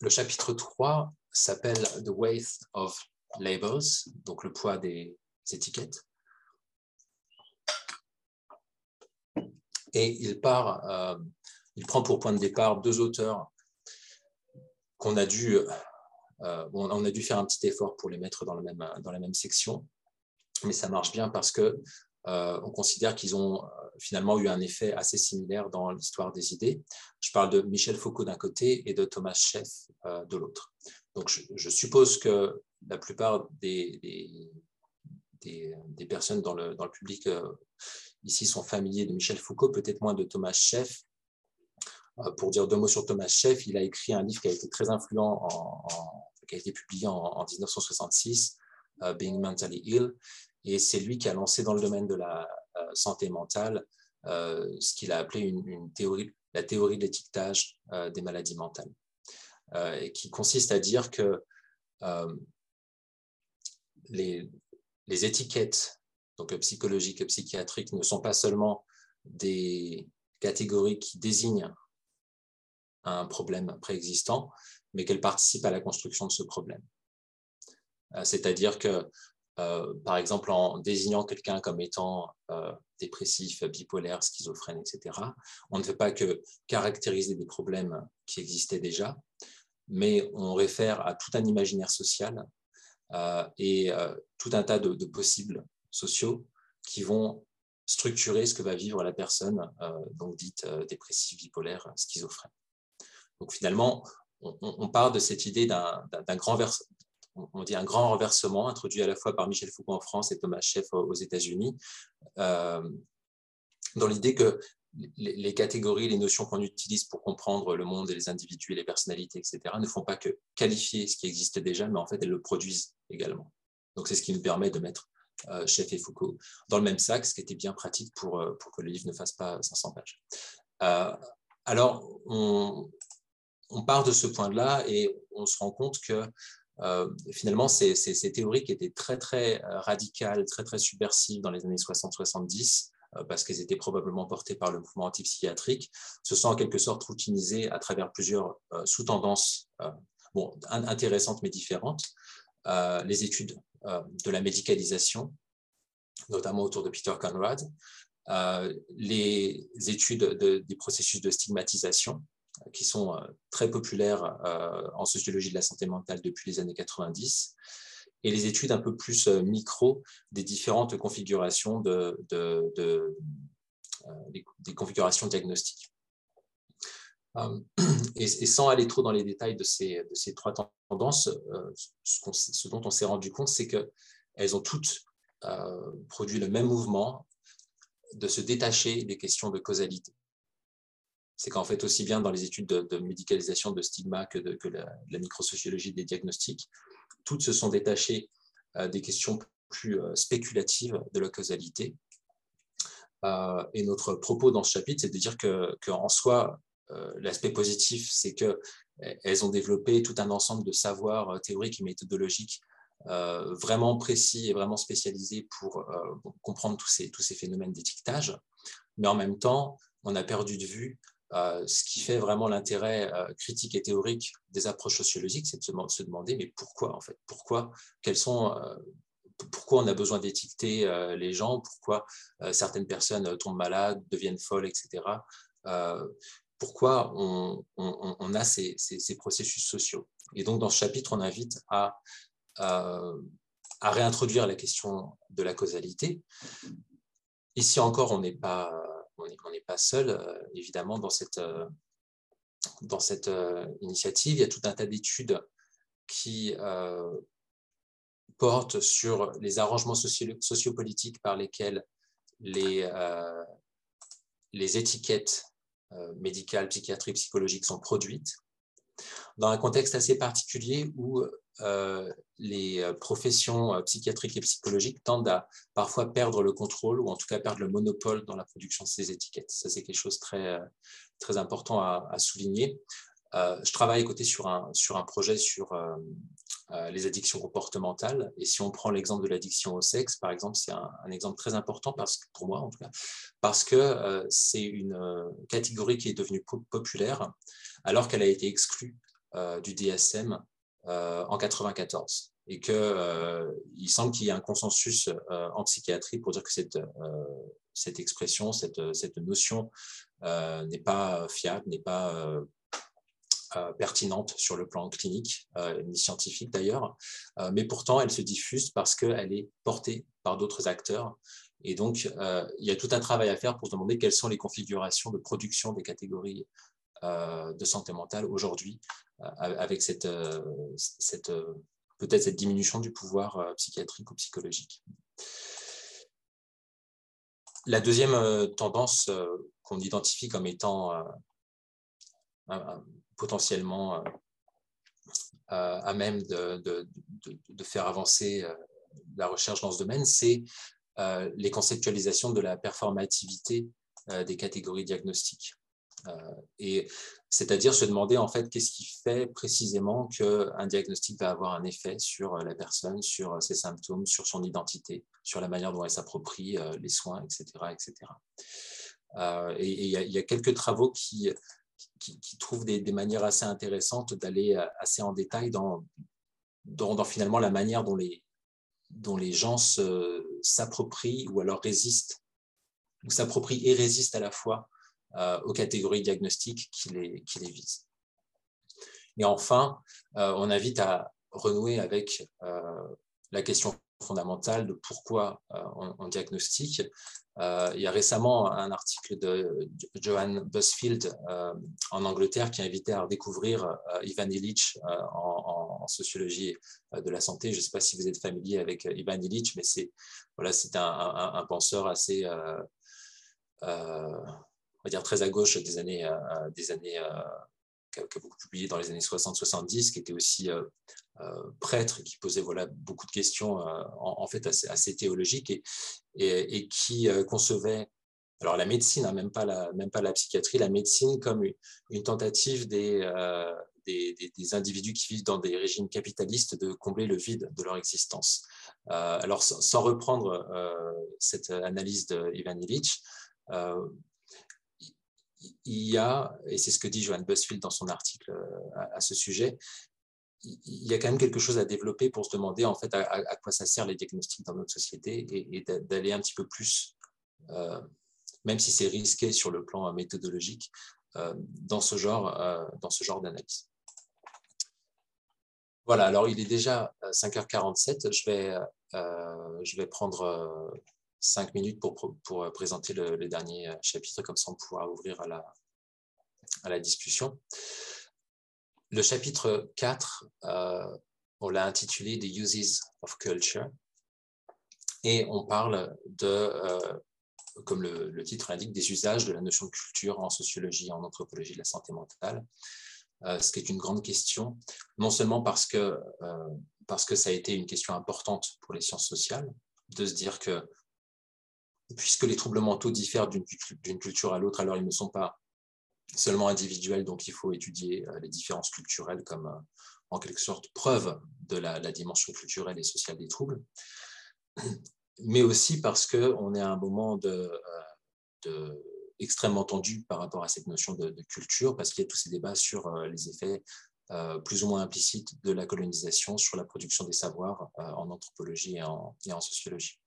Le chapitre 3 s'appelle The Weight of Labels, donc le poids des étiquettes. Et il euh, prend pour point de départ deux auteurs qu'on a dû, euh, on a dû faire un petit effort pour les mettre dans la même, section, mais ça marche bien parce que euh, on considère qu'ils ont finalement eu un effet assez similaire dans l'histoire des idées. Je parle de Michel Foucault d'un côté et de Thomas Scheff de l'autre. Donc je, suppose que la plupart des, des, personnes dans le, dans le public euh, ici sont familiers de Michel Foucault, peut-être moins de Thomas Scheff. Euh, pour dire deux mots sur Thomas Scheff, il a écrit un livre qui a été très influent, qui a été publié en, 1966, euh, Being Mentally Ill, et c'est lui qui a lancé dans le domaine de la santé mentale ce qu'il a appelé une, la théorie de l'étiquetage des maladies mentales, et qui consiste à dire que les, étiquettes donc psychologiques et psychiatriques ne sont pas seulement des catégories qui désignent un problème préexistant, mais qu'elles participent à la construction de ce problème. Euh, c'est-à-dire que, euh, par exemple, en désignant quelqu'un comme étant euh, dépressif, bipolaire, schizophrène, etc., on ne fait pas que caractériser des problèmes qui existaient déjà, mais on réfère à tout un imaginaire social euh, et tout un tas de, possibles sociaux qui vont structurer ce que va vivre la personne, donc dite dépressive, bipolaire, schizophrène. Donc finalement, on, part de cette idée d'un grand on dit un grand renversement introduit à la fois par Michel Foucault en France et Thomas Scheff aux États-Unis, dans l'idée que les, catégories, les notions qu'on utilise pour comprendre le monde et les individus et les personnalités, etc., ne font pas que qualifier ce qui existe déjà, mais en fait, elles le produisent également. Donc, c'est ce qui nous permet de mettre euh, et Foucault dans le même sac, ce qui était bien pratique pour, euh, pour que le livre ne fasse pas 500 pages. Euh, alors, on, on, part de ce point-là et on se rend compte que euh, finalement, ces, théories qui étaient très, très radicales, très, très subversives dans les années 60-70, euh, parce qu'elles étaient probablement portées par le mouvement antipsychiatrique, se sont en quelque sorte routinisées à travers plusieurs euh, sous-tendances euh, intéressantes mais différentes. les études de la médicalisation, notamment autour de Peter Conrad, les études des processus de stigmatisation, qui sont très populaires en sociologie de la santé mentale depuis les années 90, et les études un peu plus euh, micro des différentes configurations de, euh, des, configurations diagnostiques. Euh, et, sans aller trop dans les détails de ces, de ces trois tendances, ce, dont on s'est rendu compte, c'est qu'elles ont toutes produit le même mouvement de se détacher des questions de causalité. C'est qu'en fait, aussi bien dans les études de, médicalisation de stigma que de que la, microsociologie des diagnostics, toutes se sont détachées euh, des questions plus euh, spéculatives de la causalité. Euh, et notre propos dans ce chapitre, c'est de dire qu'en soi, l'aspect positif, c'est qu'elles ont développé tout un ensemble de savoirs théoriques et méthodologiques vraiment précis et vraiment spécialisés pour comprendre tous ces, tous ces phénomènes d'étiquetage. Mais en même temps, on a perdu de vue ce qui fait vraiment l'intérêt euh, critique et théorique des approches sociologiques, c'est de se, demander mais pourquoi en fait? Pourquoi Quels sont euh, pourquoi on a besoin d'étiqueter les gens, pourquoi certaines personnes tombent malades, deviennent folles, etc. pourquoi on, a ces, processus sociaux? Et donc, dans ce chapitre, on invite à réintroduire la question de la causalité. Ici encore, on n'est pas on n'est pas seul, euh, évidemment, dans cette, euh, dans cette euh, initiative. Il y a tout un tas d'études qui portent sur les arrangements sociopolitiques par lesquels les, les étiquettes médicales, psychiatriques, psychologiques sont produites. dans un contexte assez particulier où les euh, professions euh, psychiatriques et psychologiques tendent à parfois perdre le contrôle ou en tout cas perdre le monopole dans la production de ces étiquettes. Ça, c'est quelque chose de très, très important à, souligner. je travaille à côté sur un, sur un projet sur les addictions comportementales. Et si on prend l'exemple de l'addiction au sexe, par exemple, c'est un, exemple très important parce pour moi, en tout cas, parce que c'est une catégorie qui est devenue populaire alors qu'elle a été exclue du DSM euh, en 94 et qu'il euh, semble qu'il y ait un consensus euh, en psychiatrie pour dire que cette, cette expression, cette, cette notion n'est pas fiable, n'est pas pertinente sur le plan clinique, ni scientifique d'ailleurs, mais pourtant elle se diffuse parce qu'elle est portée par d'autres acteurs. Et donc, il y a tout un travail à faire pour se demander quelles sont les configurations de production des catégories de santé mentale aujourd'hui avec cette, euh, euh, peut-être cette diminution du pouvoir euh, psychiatrique ou psychologique. La deuxième tendance qu'on identifie comme étant potentiellement à même de, faire avancer la recherche dans ce domaine, c'est les conceptualisations de la performativité des catégories diagnostiques. Et c'est-à-dire se demander en fait qu'est-ce qui fait précisément qu'un diagnostic va avoir un effet sur euh, la personne, sur euh, ses symptômes, sur son identité, sur la manière dont elle s'approprie euh, les soins, etc. etc. et il y, a quelques travaux qui, qui, trouvent des, manières assez intéressantes d'aller assez en détail dans, dans, finalement la manière dont les, dont les gens s'approprient ou alors résistent, ou s'approprient et résistent à la fois euh, aux catégories diagnostiques qui les, qui les visent. Et enfin, euh, on invite à renouer avec euh, la question fondamentale de pourquoi on, diagnostique. il y a récemment un article de Johan Busfield en Angleterre qui a invité à redécouvrir Ivan Illich en, sociologie de la santé. Je ne sais pas si vous êtes familier avec Ivan Illich, mais c'est voilà, un, un, penseur assez dire très à gauche des années, euh, euh, des années euh, qui a, beaucoup publié dans les années 60-70, qui était aussi prêtre, qui posait voilà, beaucoup de questions en, fait assez, théologiques et, et, qui concevait alors la médecine, hein, même, pas la, même pas la psychiatrie, la médecine comme une, tentative des, des, des, individus qui vivent dans des régimes capitalistes de combler le vide de leur existence. alors sans, reprendre cette analyse d'Ivan Illich, il y a, et c'est ce que dit Johan Busfield dans son article euh, à, ce sujet, il y a quand même quelque chose à développer pour se demander en fait à, quoi ça sert les diagnostics dans notre société et, d'aller un petit peu plus, euh, même si c'est risqué sur le plan méthodologique, euh, dans ce genre, dans ce genre d'analyse. Voilà, alors il est déjà 5h47, je vais, je vais prendre cinq minutes pour, euh, présenter le, dernier euh, chapitre, comme ça on pourra ouvrir à la, discussion. Le chapitre 4, euh, on l'a intitulé The Uses of Culture, et on parle de, comme le, le, titre l'indique, des usages de la notion de culture en sociologie, en anthropologie de la santé mentale, ce qui est une grande question, non seulement parce que, parce que ça a été une question importante pour les sciences sociales, de se dire que puisque les troubles mentaux diffèrent d'une culture à l'autre, alors ils ne sont pas seulement individuels, donc il faut étudier euh, les différences culturelles comme euh, en quelque sorte preuve de la, dimension culturelle et sociale des troubles, mais aussi parce qu'on est à un moment de, euh, extrêmement tendu par rapport à cette notion de, culture, parce qu'il y a tous ces débats sur les effets plus ou moins implicites de la colonisation sur la production des savoirs en anthropologie et en sociologie.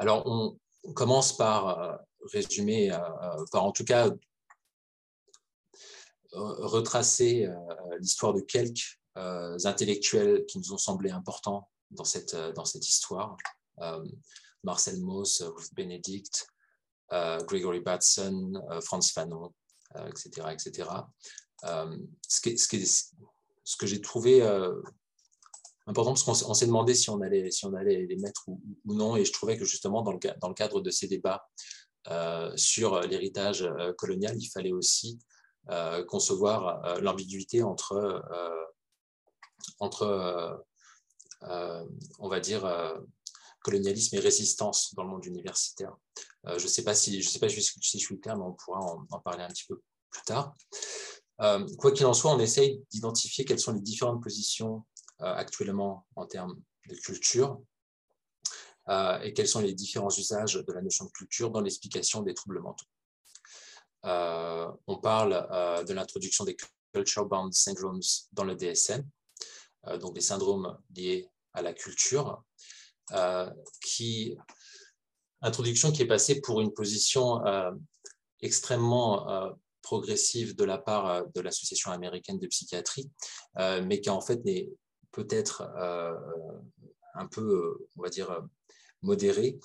Alors, on commence par euh, résumer, euh, euh, par en tout cas retracer l'histoire de quelques intellectuels qui nous ont semblé importants dans cette, dans cette histoire. Marcel Mauss, Ruth Benedict, Gregory Batson, Franz Fanon, etc. etc. ce, que, ce que j'ai trouvé important parce qu'on s'est demandé si on, allait, si on allait les mettre ou, non. Et je trouvais que justement, dans le, cadre de ces débats euh, sur l'héritage euh, colonial, il fallait aussi concevoir l'ambiguïté entre, entre on va dire, colonialisme et résistance dans le monde universitaire. je ne sais pas si je sais pas si je suis clair, mais on pourra en, parler un petit peu plus tard. quoi qu'il en soit, on essaye d'identifier quelles sont les différentes positions actuellement en termes de culture euh, et quels sont les différents usages de la notion de culture dans l'explication des troubles mentaux. Euh, on parle euh, de l'introduction des Culture Bound Syndromes dans le DSM, donc des syndromes liés à la culture, qui introduction qui est passée pour une position extrêmement progressive de la part de l'Association américaine de psychiatrie, mais qui en fait n'est peut-être un peu, on va dire, modéré,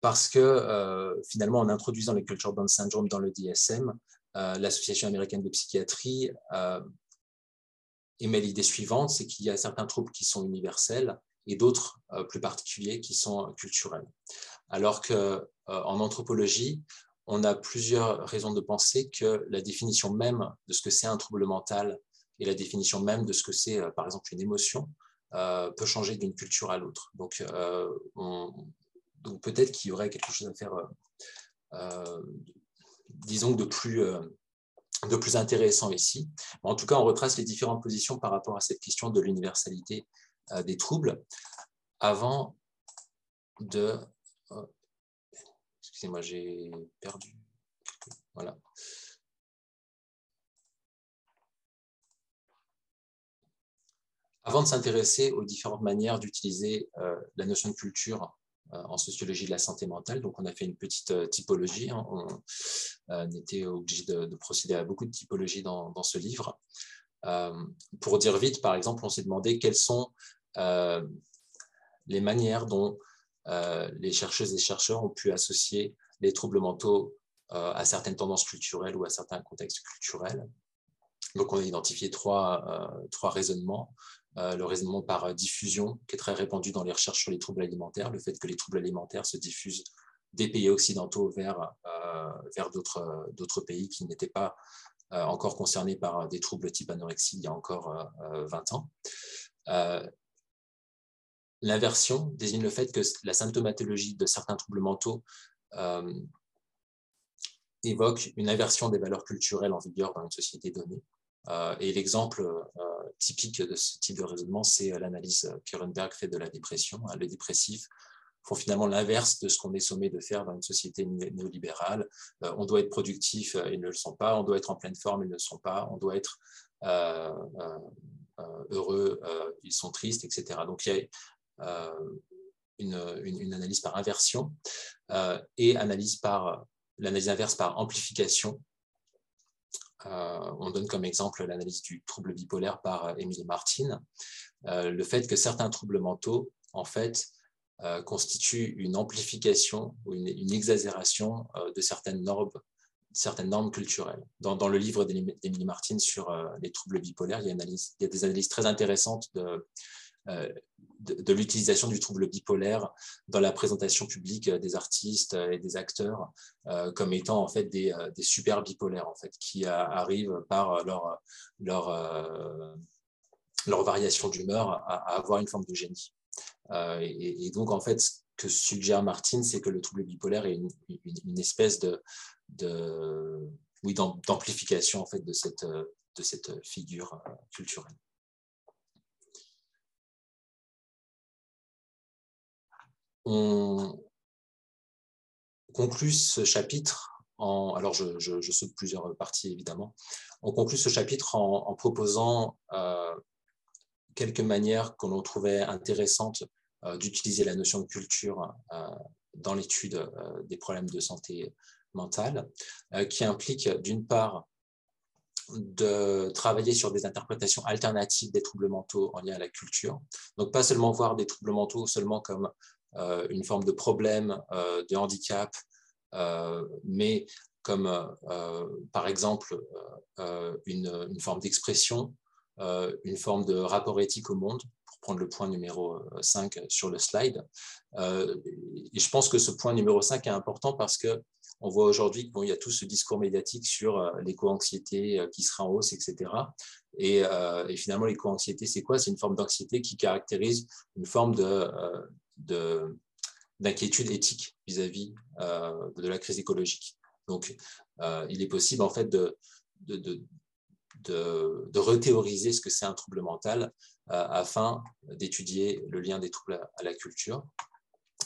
parce que euh, finalement, en introduisant les culture bound syndrome dans le DSM, euh, l'Association américaine de psychiatrie euh, émet l'idée suivante, c'est qu'il y a certains troubles qui sont universels et d'autres plus particuliers qui sont culturels. Alors qu'en anthropologie, on a plusieurs raisons de penser que la définition même de ce que c'est un trouble mental et la définition même de ce que c'est, par exemple, une émotion, euh, peut changer d'une culture à l'autre. Donc, euh, donc peut-être qu'il y aurait quelque chose à faire, euh, disons, de plus, de plus intéressant ici. En tout cas, on retrace les différentes positions par rapport à cette question de l'universalité des troubles avant de... Excusez-moi, j'ai perdu. Voilà. Avant de s'intéresser aux différentes manières d'utiliser euh, la notion de culture euh, en sociologie de la santé mentale, donc on a fait une petite euh, typologie, hein. on, était obligé de, procéder à beaucoup de typologies dans, ce livre. pour dire vite, par exemple, on s'est demandé quelles sont les manières dont les chercheuses et chercheurs ont pu associer les troubles mentaux à certaines tendances culturelles ou à certains contextes culturels. Donc, on a identifié trois, trois raisonnements. Euh, le raisonnement par diffusion, qui est très répandu dans les recherches sur les troubles alimentaires, le fait que les troubles alimentaires se diffusent des pays occidentaux vers, euh, vers d'autres pays qui n'étaient pas euh, encore concernés par des troubles type anorexie il y a encore 20 ans. L'inversion désigne le fait que la symptomatologie de certains troubles mentaux évoque une inversion des valeurs culturelles en vigueur dans une société donnée. Euh, et l'exemple euh, typique de ce type de raisonnement, c'est l'analyse qu'Ehrenberg fait de la dépression. Les dépressifs font finalement l'inverse de ce qu'on est sommé de faire dans une société néolibérale. Euh, on doit être productif, ils ne le sont pas. On doit être en pleine forme, ils ne le sont pas. On doit être heureux, ils sont tristes, etc. Donc il y a une, une, analyse par inversion et analyse par l'analyse inverse par amplification euh, on donne comme exemple l'analyse du trouble bipolaire par Émilie Martin, euh, le fait que certains troubles mentaux, en fait, euh, constituent une amplification ou une, exagération de certaines normes, certaines normes culturelles. Dans, le livre d'Émilie Martin sur les troubles bipolaires, il y, a des analyses très intéressantes de, euh, de, l'utilisation du trouble bipolaire dans la présentation publique euh, des artistes euh, et des acteurs comme étant en fait des, super bipolaires en fait qui arrivent par leur leur leur variation d'humeur à, avoir une forme de génie. et, donc en fait ce que suggère Martine, c'est que le trouble bipolaire est une, espèce de, de oui d'amplification en fait de cette de cette figure culturelle. On conclut ce chapitre en, alors je, saute plusieurs parties évidemment, on conclut ce chapitre en, proposant euh, quelques manières que l'on trouvait intéressantes euh, d'utiliser la notion de culture euh, dans l'étude des problèmes de santé mentale, qui implique d'une part de travailler sur des interprétations alternatives des troubles mentaux en lien à la culture. Donc pas seulement voir des troubles mentaux seulement comme une forme de problème euh, de handicap, euh, mais comme par exemple une, forme d'expression une forme de rapport éthique au monde, pour prendre le point numéro 5 sur le slide. et je pense que ce point numéro 5 est important parce que on voit aujourd'hui qu'il y a tout ce discours médiatique sur l'éco-anxiété qui sera en hausse, etc. Et, finalement, l'éco-anxiété, c'est quoi? C'est une forme d'anxiété qui caractérise une forme de, d'inquiétude éthique vis-à-vis de la crise écologique. Donc, il est possible en fait de, de, de, rethéoriser ce que c'est un trouble mental afin d'étudier le lien des troubles à, la culture.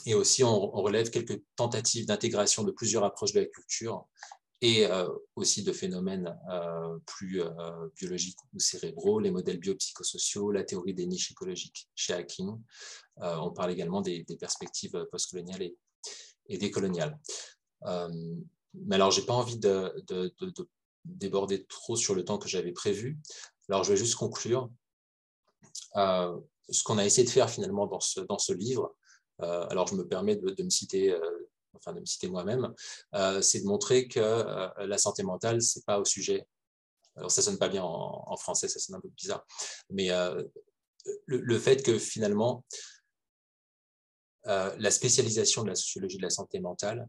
Et aussi, on, relève quelques tentatives d'intégration de plusieurs approches de la culture et euh, aussi de phénomènes euh, plus euh, biologiques ou cérébraux, les modèles biopsychosociaux, la théorie des niches écologiques chez Hacking. on parle également des, perspectives postcoloniales et, et décoloniales. mais alors, je n'ai pas envie de, déborder trop sur le temps que j'avais prévu. Alors, je vais juste conclure. ce qu'on a essayé de faire finalement dans ce, dans ce livre, alors je me permets de, me citer enfin de me citer moi-même, euh, c'est de montrer que euh, la santé mentale, ce n'est pas au sujet. Alors ça sonne pas bien en, français, ça sonne un peu bizarre, mais euh, le, fait que finalement, la spécialisation de la sociologie de la santé mentale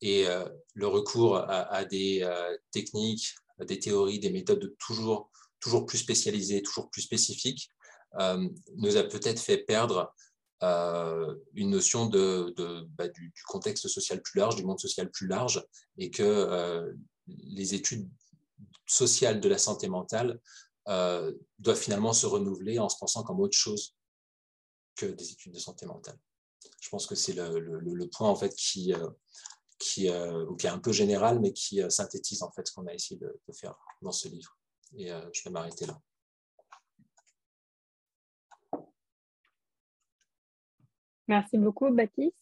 et le recours à, des techniques, des théories, des méthodes toujours, toujours plus spécialisées, toujours plus spécifiques, nous a peut-être fait perdre euh, une notion bah, du, contexte social plus large, du monde social plus large, et que euh, les études sociales de la santé mentale euh, doivent finalement se renouveler en se pensant comme autre chose que des études de santé mentale. Je pense que c'est le, point en fait qui, qui, qui, est un peu général, mais qui synthétise en fait ce qu'on a essayé de, de, faire dans ce livre. Et je vais m'arrêter là. Merci beaucoup, Baptiste.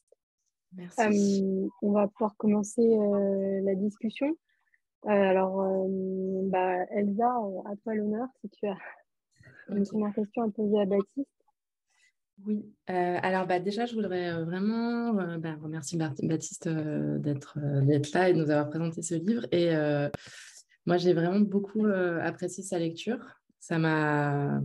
Merci. Euh, on va pouvoir commencer euh, la discussion. Euh, alors, bah, Elsa, à toi l'honneur si tu as une première question à poser à Baptiste. Oui, alors bah, déjà, je voudrais vraiment bah, remercier Baptiste d'être là et de nous avoir présenté ce livre. Et moi, j'ai vraiment beaucoup apprécié sa lecture. Ça m'a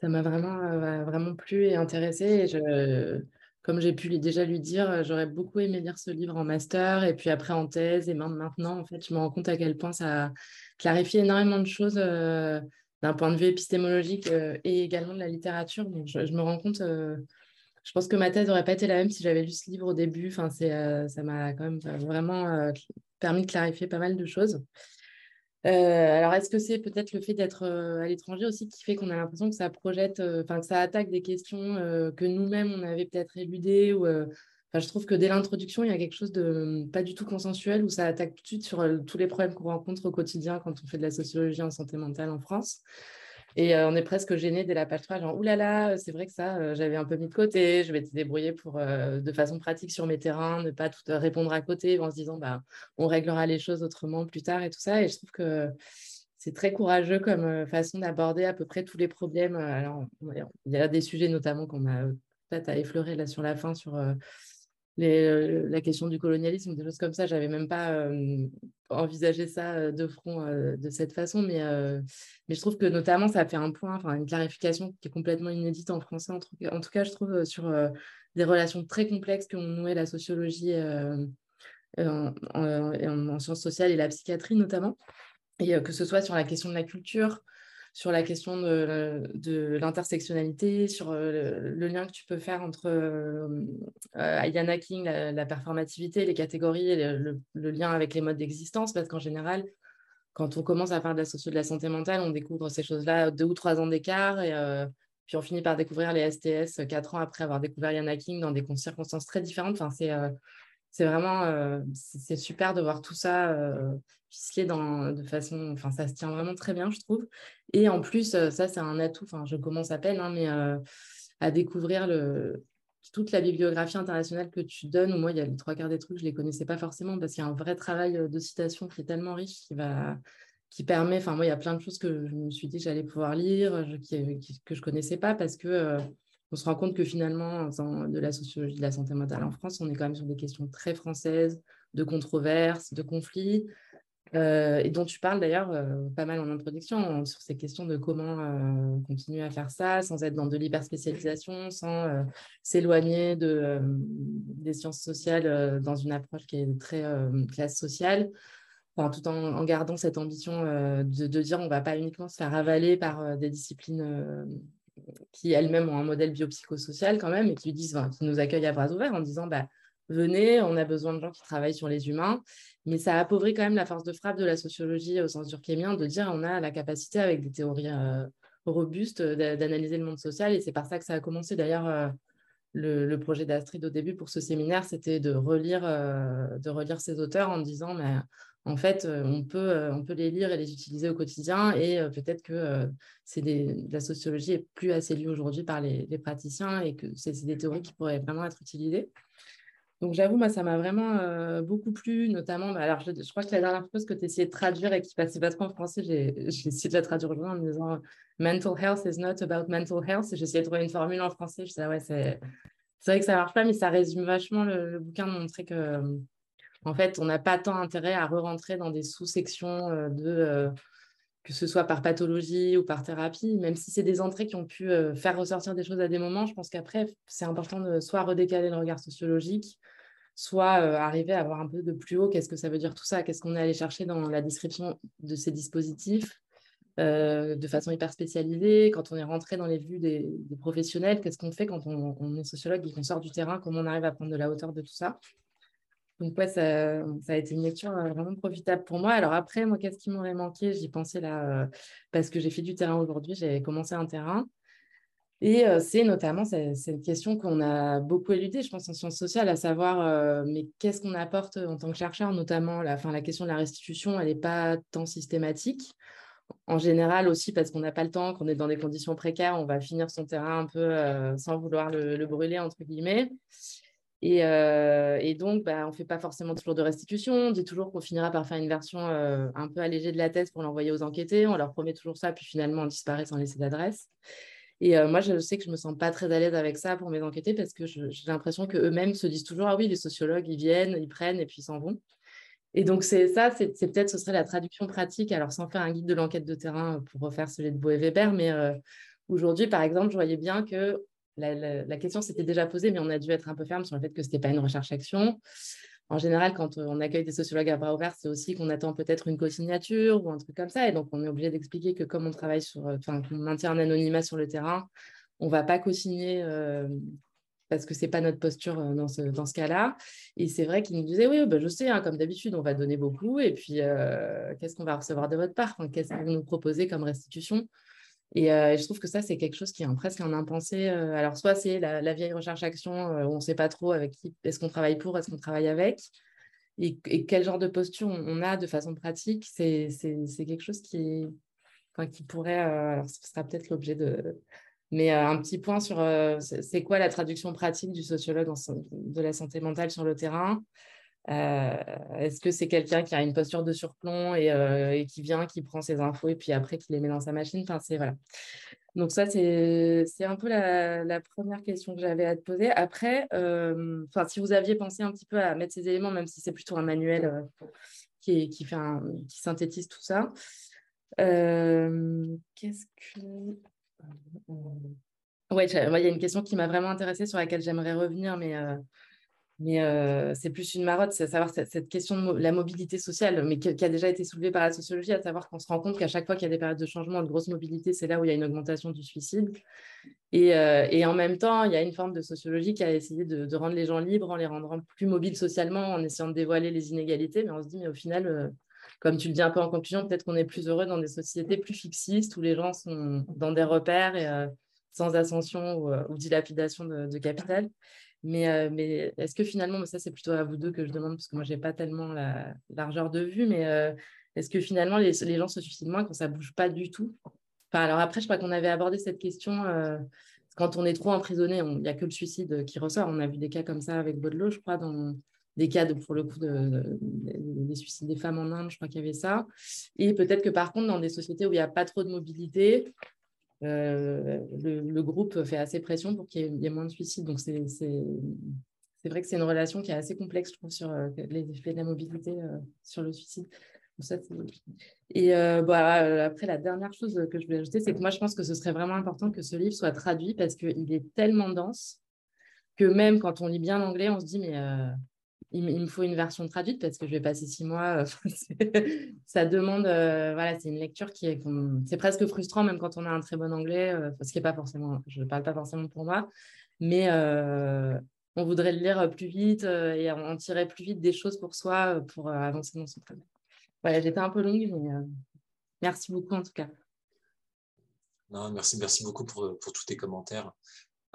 ça m'a vraiment, euh, vraiment plu et intéressé. Je, comme j'ai pu déjà lui dire, j'aurais beaucoup aimé lire ce livre en master et puis après en thèse et maintenant, en fait, je me rends compte à quel point ça clarifie énormément de choses euh, d'un point de vue épistémologique euh, et également de la littérature. Donc, je, me rends compte, je pense que ma thèse n'aurait pas été la même si j'avais lu ce livre au début. Enfin, ça m'a quand même vraiment permis de clarifier pas mal de choses. Euh, alors, est-ce que c'est peut-être le fait d'être euh, à l'étranger aussi qui fait qu'on a l'impression que ça projette, euh, enfin que ça attaque des questions que nous-mêmes on avait peut-être éludées ou je trouve que dès l'introduction, il y a quelque chose de pas du tout consensuel où ça attaque tout de suite sur tous les problèmes qu'on rencontre au quotidien quand on fait de la sociologie en santé mentale en France. Et on est presque gêné dès la page 3, genre, oulala, c'est vrai que ça, j'avais un peu mis de côté, je vais te débrouiller pour, de façon pratique sur mes terrains, ne pas tout répondre à côté en se disant, bah, on réglera les choses autrement plus tard et tout ça. Et je trouve que c'est très courageux comme façon d'aborder à peu près tous les problèmes. Alors, il y a des sujets notamment qu'on a peut-être à effleurer là sur la fin, sur euh, la question du colonialisme, des choses comme ça. J'avais même pas euh, envisagé ça euh, de front de cette façon, mais, mais je trouve que notamment ça fait un point, une clarification qui est complètement inédite en français, en tout, cas, je trouve, sur des relations très complexes qu'ont noué la sociologie en, en, sciences sociales et la psychiatrie notamment, et que ce soit sur la question de la culture, sur la question de, l'intersectionnalité, sur euh, le, lien que tu peux faire entre euh, euh King, la, performativité, les catégories, et le, lien avec les modes d'existence, parce qu'en général, quand on commence à faire de la socio de la santé mentale, on découvre ces choses-là deux ou trois ans d'écart, et euh, puis on finit par découvrir les STS quatre ans après avoir découvert Yana King dans des circonstances très différentes. Enfin, c'est c'est vraiment c'est super de voir tout ça ficelé dans, de façon, enfin ça se tient vraiment très bien, je trouve. Et en plus, ça c'est un atout. Enfin, je commence à peine, hein, mais à découvrir le, toute la bibliographie internationale que tu donnes. Moi, il y a les trois quarts des trucs, je les connaissais pas forcément parce qu'il y a un vrai travail de citation qui est tellement riche qui va qui permet, enfin moi il y a plein de choses que je me suis dit que j'allais pouvoir lire, qui, que je connaissais pas parce que on se rend compte que finalement, de la sociologie de la santé mentale en France, on est quand même sur des questions très françaises, de controverses, de conflits, euh, et dont tu parles d'ailleurs euh, pas mal en introduction sur ces questions de comment euh, continuer à faire ça sans être dans de l'hyperspécialisation, sans s'éloigner de, des sciences sociales dans une approche qui est très classe sociale, tout en, en, gardant cette ambition de, de, dire on ne va pas uniquement se faire avaler par des disciplines qui elles-mêmes ont un modèle biopsychosocial quand même et qui, disent, nous accueillent à bras ouverts en disant bah, venez, on a besoin de gens qui travaillent sur les humains. Mais ça appauvrit quand même la force de frappe de la sociologie au sens durkheimien de dire on a la capacité avec des théories euh, robustes d'analyser le monde social. Et c'est par ça que ça a commencé d'ailleurs. Euh, le, projet d'Astrid au début pour ce séminaire, c'était de relire, euh, de relire ces auteurs en disant, mais en fait, on peut, on peut les lire et les utiliser au quotidien et peut-être que c'est la sociologie est plus assez lue aujourd'hui par les, praticiens et que c'est des théories qui pourraient vraiment être utilisées. Donc j'avoue, moi, ça m'a vraiment euh, beaucoup plu, notamment, bah, alors je, crois que la dernière chose que tu essayais de traduire et qui passait pas trop en français, j'ai essayé de la traduire en disant Mental health is not about mental health. J'ai essayé de trouver une formule en français. Je disais, ouais, c'est vrai que ça marche pas, mais ça résume vachement le, bouquin de montrer que, en fait, on n'a pas tant intérêt à re-rentrer dans des sous-sections euh, de. Euh, que ce soit par pathologie ou par thérapie, même si c'est des entrées qui ont pu faire ressortir des choses à des moments, je pense qu'après, c'est important de soit redécaler le regard sociologique, soit arriver à voir un peu de plus haut qu'est-ce que ça veut dire tout ça, qu'est-ce qu'on est allé chercher dans la description de ces dispositifs de façon hyper spécialisée, quand on est rentré dans les vues des, professionnels, qu'est-ce qu'on fait quand on, est sociologue et qu'on sort du terrain, comment on arrive à prendre de la hauteur de tout ça? Donc ouais, ça, a été une lecture vraiment profitable pour moi. Alors après, moi, qu'est-ce qui m'aurait manqué? J'y pensais là, parce que j'ai fait du terrain aujourd'hui, j'ai commencé un terrain. Et c'est notamment cette, question qu'on a beaucoup éludée, je pense, en sciences sociales, à savoir, mais qu'est-ce qu'on apporte en tant que chercheur, notamment la, fin, la question de la restitution, elle n'est pas tant systématique. En général aussi, parce qu'on n'a pas le temps, qu'on est dans des conditions précaires, on va finir son terrain un peu sans vouloir le, brûler, entre guillemets. Et, et donc, bah, on ne fait pas forcément toujours de restitution. On dit toujours qu'on finira par faire une version un peu allégée de la thèse pour l'envoyer aux enquêtés. On leur promet toujours ça, puis finalement, on disparaît sans laisser d'adresse. Et euh, moi, je sais que je me sens pas très à l'aise avec ça pour mes enquêtés parce que j'ai l'impression qu'eux-mêmes se disent toujours Ah oui, les sociologues, ils viennent, ils prennent et puis ils s'en vont. Et donc, c'est ça, c'est peut-être ce serait la traduction pratique, alors sans faire un guide de l'enquête de terrain pour refaire celui de Beau et Weber, mais euh, aujourd'hui, par exemple, je voyais bien que la, question s'était déjà posée, mais on a dû être un peu ferme sur le fait que ce n'était pas une recherche-action en général, quand on accueille des sociologues à bras ouverts, c'est aussi qu'on attend peut-être une co-signature ou un truc comme ça. Et donc, on est obligé d'expliquer que comme on travaille sur, euh, enfin, qu'on maintient un anonymat sur le terrain, on ne va pas co-signer euh, parce que ce n'est pas notre posture euh, dans ce, dans ce cas-là. Et c'est vrai qu'ils nous disaient, oui, bah, je sais, hein, comme d'habitude, on va donner beaucoup. Et puis, qu'est-ce qu'on va recevoir de votre part? Qu'est-ce que vous nous proposez comme restitution? Et je trouve que ça, c'est quelque chose qui est presque un impensé. Alors, soit c'est la, vieille recherche-action où on ne sait pas trop avec qui est-ce qu'on travaille pour, est-ce qu'on travaille avec, et, quel genre de posture on, a de façon pratique. C'est quelque chose qui, qui pourrait. alors, ce sera peut-être l'objet de. Mais un petit point sur c'est quoi la traduction pratique du sociologue de la santé mentale sur le terrain? Euh, est-ce que c'est quelqu'un qui a une posture de surplomb euh, et, qui vient, qui prend ses infos et puis après qui les met dans sa machine? Enfin, voilà. Donc ça, c'est un peu la, première question que j'avais à te poser. Après, euh, si vous aviez pensé un petit peu à mettre ces éléments, même si c'est plutôt un manuel qui, qui, fait qui synthétise tout ça, qu'est-ce que... Oui, il y a une question qui m'a vraiment intéressée sur laquelle j'aimerais revenir, mais mais c'est plus une marotte, c'est savoir cette, question de la mobilité sociale, mais qui, a déjà été soulevée par la sociologie, à savoir qu'on se rend compte qu'à chaque fois qu'il y a des périodes de changement, de grosse mobilité, c'est là où il y a une augmentation du suicide. Et, en même temps, il y a une forme de sociologie qui a essayé de, rendre les gens libres en les rendant plus mobiles socialement, en essayant de dévoiler les inégalités. Mais on se dit, mais au final, comme tu le dis un peu en conclusion, peut-être qu'on est plus heureux dans des sociétés plus fixistes où les gens sont dans des repères et sans ascension ou, dilapidation de capital. Mais, mais est-ce que finalement, ça c'est plutôt à vous deux que je demande, parce que moi, je n'ai pas tellement la largeur de vue, mais est-ce que finalement, les, gens se suicident moins quand ça ne bouge pas du tout? Alors après, je crois qu'on avait abordé cette question, quand on est trop emprisonné, il n'y a que le suicide qui ressort. On a vu des cas comme ça avec Baudelot, je crois, dans des cas de, pour le coup de, des suicides des femmes en Inde, je crois qu'il y avait ça. Et peut-être que par contre, dans des sociétés où il n'y a pas trop de mobilité, euh, le, groupe fait assez pression pour qu'il y, ait moins de suicides. Donc, c'est vrai que c'est une relation qui est assez complexe, je trouve, sur euh, les effets de la mobilité euh, sur le suicide. et après, la dernière chose que je voulais ajouter, c'est que moi, je pense que ce serait vraiment important que ce livre soit traduit parce qu'il est tellement dense que même quand on lit bien l'anglais, on se dit, mais il, me faut une version traduite parce que je vais passer six mois. ça demande, voilà, c'est une lecture qui est, c'est presque frustrant même quand on a un très bon anglais, ce qui est pas forcément, je ne parle pas forcément pour moi, mais on voudrait le lire plus vite et en tirer plus vite des choses pour soi pour avancer dans son travail. Voilà, j'étais un peu longue, mais merci beaucoup en tout cas. Non, merci, merci beaucoup pour, pour tous tes commentaires.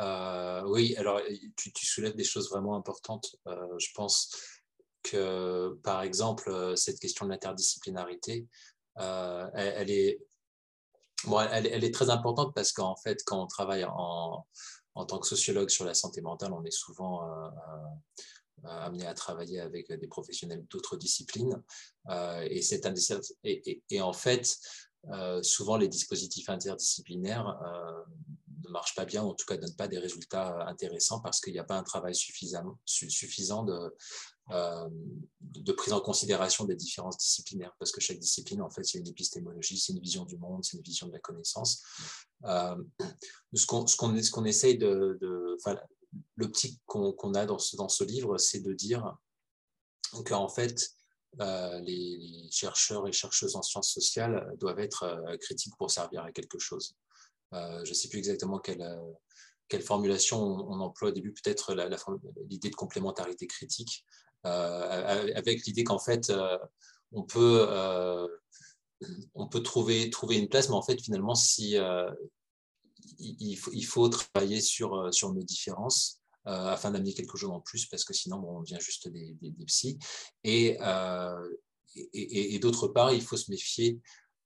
Euh, oui, alors tu, soulèves des choses vraiment importantes. Euh, je pense que, par exemple, euh, cette question de l'interdisciplinarité, elle, est, elle, est très importante parce qu'en fait, quand on travaille en, en, tant que sociologue sur la santé mentale, on est souvent amené à travailler avec des professionnels d'autres disciplines. et, et, et, en fait, souvent, les dispositifs interdisciplinaires ne marche pas bien, ou en tout cas ne donne pas des résultats euh, intéressants parce qu'il n'y a pas un travail suffisant, suffisant de, euh, de prise en considération des différences disciplinaires, parce que chaque discipline, en fait, c'est une épistémologie, c'est une vision du monde, c'est une vision de la connaissance. Euh, ce qu'on ce qu'on essaye de... de L'optique qu'on a dans ce, dans ce livre, c'est de dire qu'en fait, les, les, chercheurs et chercheuses en sciences sociales doivent être critiques pour servir à quelque chose. Euh, je ne sais plus exactement quelle, euh, formulation on, emploie au début, peut-être l'idée de complémentarité critique, euh, avec l'idée qu'en fait, on peut, trouver, une place, mais en fait, finalement, il, faut, il, faut, travailler sur, nos différences. afin d'amener quelque chose en plus, parce que sinon, on devient juste des, psys. Et, d'autre part, il faut se méfier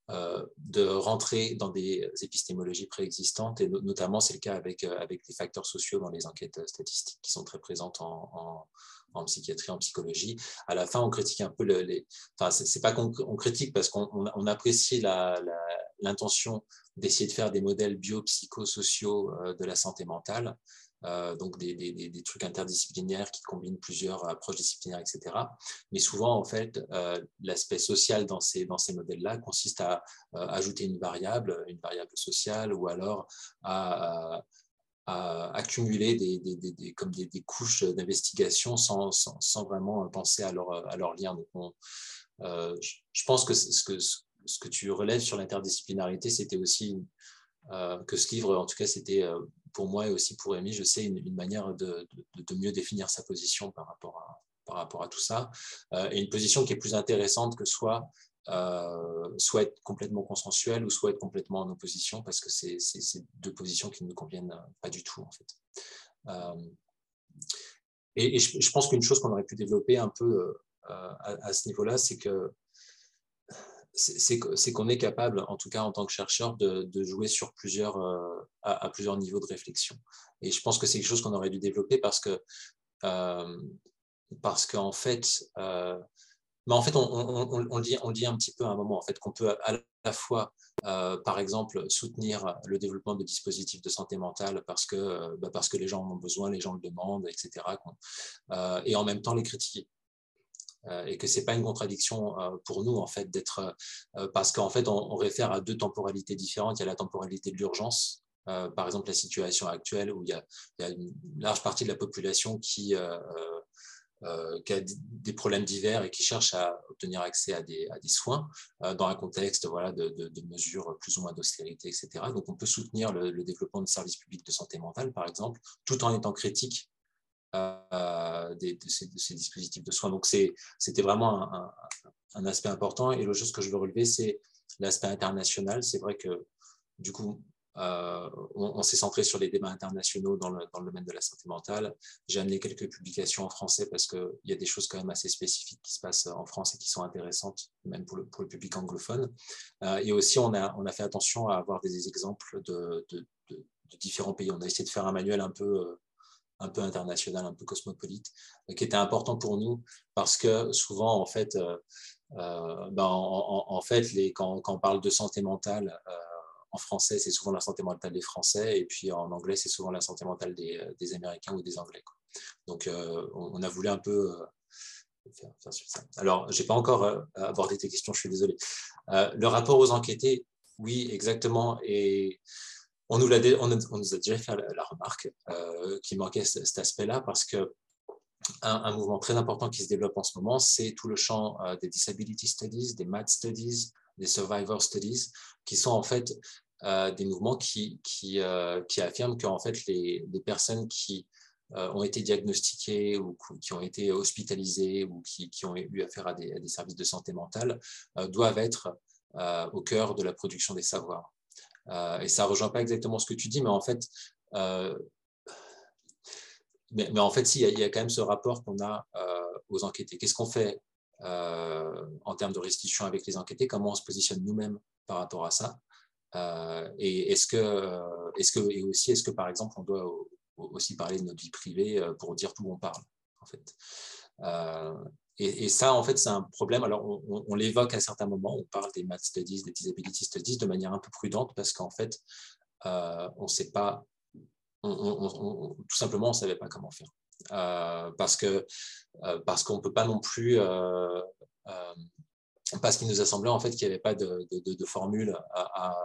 de rentrer dans des épistémologies préexistantes, et notamment c'est le cas avec, euh, avec les facteurs sociaux dans les enquêtes statistiques qui sont très présentes en, psychiatrie, en psychologie. À la fin, on critique un peu les... Enfin, c'est pas qu'on critique parce qu'on on apprécie l'intention d'essayer de faire des modèles biopsychosociaux euh, de la santé mentale, euh, donc des, des, trucs interdisciplinaires qui combinent plusieurs approches disciplinaires, etc. Mais souvent, en fait, euh, l'aspect social dans ces, dans ces modèles-là consiste à euh, ajouter une variable, une variable sociale, ou alors à, accumuler des, des, comme des, couches d'investigation sans, sans, sans, vraiment penser à leur, à leur lien. Donc je pense que ce, que ce que tu relèves sur l'interdisciplinarité, c'était aussi que ce livre, en tout cas, c'était pour moi et aussi pour Amy, je sais, une, manière de, mieux définir sa position par rapport à, par rapport à tout ça. Euh, et une position qui est plus intéressante que soit, euh, soit être complètement consensuelle ou soit être complètement en opposition, parce que c'est deux positions qui ne nous conviennent pas du tout, en fait. Euh, et, je, pense qu'une chose qu'on aurait pu développer un peu à, ce niveau-là, c'est que c'est qu'on est capable, en tout cas en tant que chercheur, de, jouer sur plusieurs, euh, à, plusieurs niveaux de réflexion. Et je pense que c'est quelque chose qu'on aurait dû développer parce que, euh, parce qu'en fait, euh, mais en fait, on, on, dit, on dit un petit peu à un moment en fait qu'on peut à la fois, par exemple, soutenir le développement de dispositifs de santé mentale parce que, bah, parce que les gens en ont besoin, les gens le demandent, etc. et en même temps les critiquer. Euh, et que c'est pas une contradiction euh, pour nous en fait d'être euh, parce qu'en fait on, réfère à deux temporalités différentes. Il y a la temporalité de l'urgence, par exemple la situation actuelle où il y, a, une large partie de la population qui a des problèmes divers et qui cherche à obtenir accès à des, soins dans un contexte voilà, de, mesures plus ou moins d'austérité, etc. Donc on peut soutenir le, développement de services publics de santé mentale, par exemple, tout en étant critique euh, de, ces, dispositifs de soins. Donc, c'était vraiment un, aspect important. Et l'autre chose que je veux relever, c'est l'aspect international. C'est vrai que, du coup, euh, on, s'est centré sur les débats internationaux dans le, domaine de la santé mentale. J'ai amené quelques publications en français parce qu'il y a des choses quand même assez spécifiques qui se passent en France et qui sont intéressantes, même pour le, public anglophone. Euh, et aussi, on a, fait attention à avoir des exemples de, différents pays. On a essayé de faire un manuel un peu un peu international, un peu cosmopolite, euh, qui était important pour nous parce que souvent, en fait, euh, euh, ben, en, fait les, quand, quand, on parle de santé mentale, en français, c'est souvent la santé mentale des Français, et puis en anglais, c'est souvent la santé mentale des, des, Américains ou des Anglais. Donc, on, a voulu un peu Alors, je n'ai pas encore abordé tes questions, je suis désolé. le rapport aux enquêtés, oui, exactement. Et on nous, a, déjà fait la, remarque qu'il manquait cet aspect-là parce que un, mouvement très important qui se développe en ce moment, c'est tout le champ des disability studies, des MAD studies, des survivor studies, qui sont en fait des mouvements qui, qui, qui affirment qu'en fait les, personnes qui ont été diagnostiquées ou qui ont été hospitalisées ou qui, qui ont eu affaire à des, services de santé mentale doivent être au cœur de la production des savoirs. Et ça rejoint pas exactement ce que tu dis, mais en fait, mais, mais, en fait, si, il y, a quand même ce rapport qu'on a aux enquêtés. Qu'est-ce qu'on fait en termes de restitution avec les enquêtés? Comment on se positionne nous-mêmes par rapport à ça? Euh, et est-ce que, est-ce que, et aussi, est-ce que par exemple, on doit aussi parler de notre vie privée euh, pour dire d'où on parle, en fait? Euh, et, ça, en fait, c'est un problème. Alors, on, l'évoque à certains moments. On parle des math studies, des disability studies de manière un peu prudente parce qu'en fait, on ne sait pas, tout simplement, on ne savait pas comment faire. parce que parce qu'on ne peut pas non plus parce qu'il nous a semblé en fait qu'il n'y avait pas de, formule à,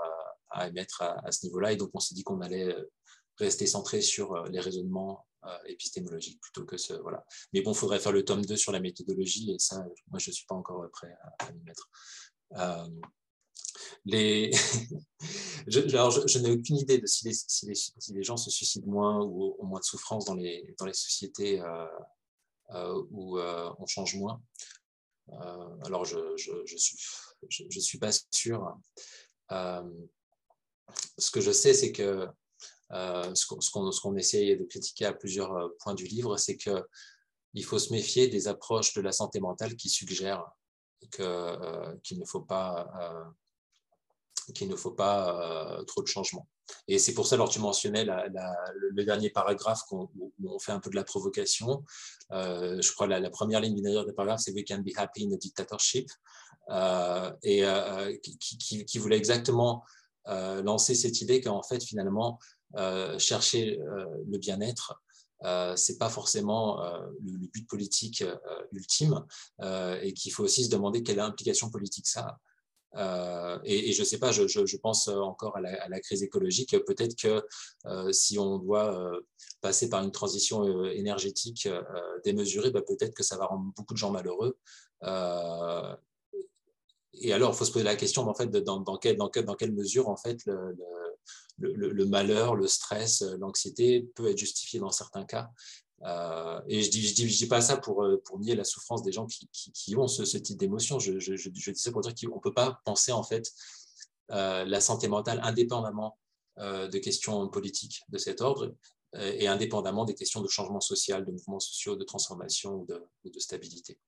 à, émettre à, ce niveau-là, et donc on s'est dit qu'on allait rester centré sur euh, les raisonnements euh, épistémologiques plutôt que ce voilà. Mais bon, il faudrait faire le tome 2 sur la méthodologie, et ça, moi, je ne suis pas encore prêt à, m'y mettre. Euh, les... je, alors, je, n'ai aucune idée de si les, si, les, si les, gens se suicident moins ou ont moins de souffrance dans les, dans sociétés où on change moins. Euh, alors, je ne je, suis, suis pas sûr. Euh, ce que je sais, c'est que euh, ce qu'on qu essaye de critiquer à plusieurs points du livre, c'est qu'il faut se méfier des approches de la santé mentale qui suggèrent qu'il ne faut pas qu'il ne faut pas euh, trop de changements. Et c'est pour ça, alors tu mentionnais le, dernier paragraphe où on fait un peu de la provocation. Euh, je crois la, la première ligne du dernier paragraphe, c'est We can be happy in a dictatorship. Euh, et qui, voulait exactement lancer cette idée qu'en fait, finalement, chercher le bien-être, euh, c'est pas forcément le, le, but politique ultime et qu'il faut aussi se demander quelle implication politique ça a. Euh, et, je ne sais pas, je, pense encore à la, crise écologique. Peut-être que euh, si on doit euh, passer par une transition énergétique démesurée, bah, peut-être que ça va rendre beaucoup de gens malheureux. et alors, il faut se poser la question, en fait, dans, quelle, mesure, en fait, le malheur, le stress, l'anxiété peut être justifié dans certains cas. Euh, et je dis, dis, pas ça pour, euh, pour nier la souffrance des gens qui, ont ce, type d'émotion. Je, je, dis ça pour dire qu'on ne peut pas penser en fait euh, la santé mentale indépendamment de questions politiques de cet ordre et indépendamment des questions de changement social, de mouvements sociaux, de transformation ou de, de stabilité.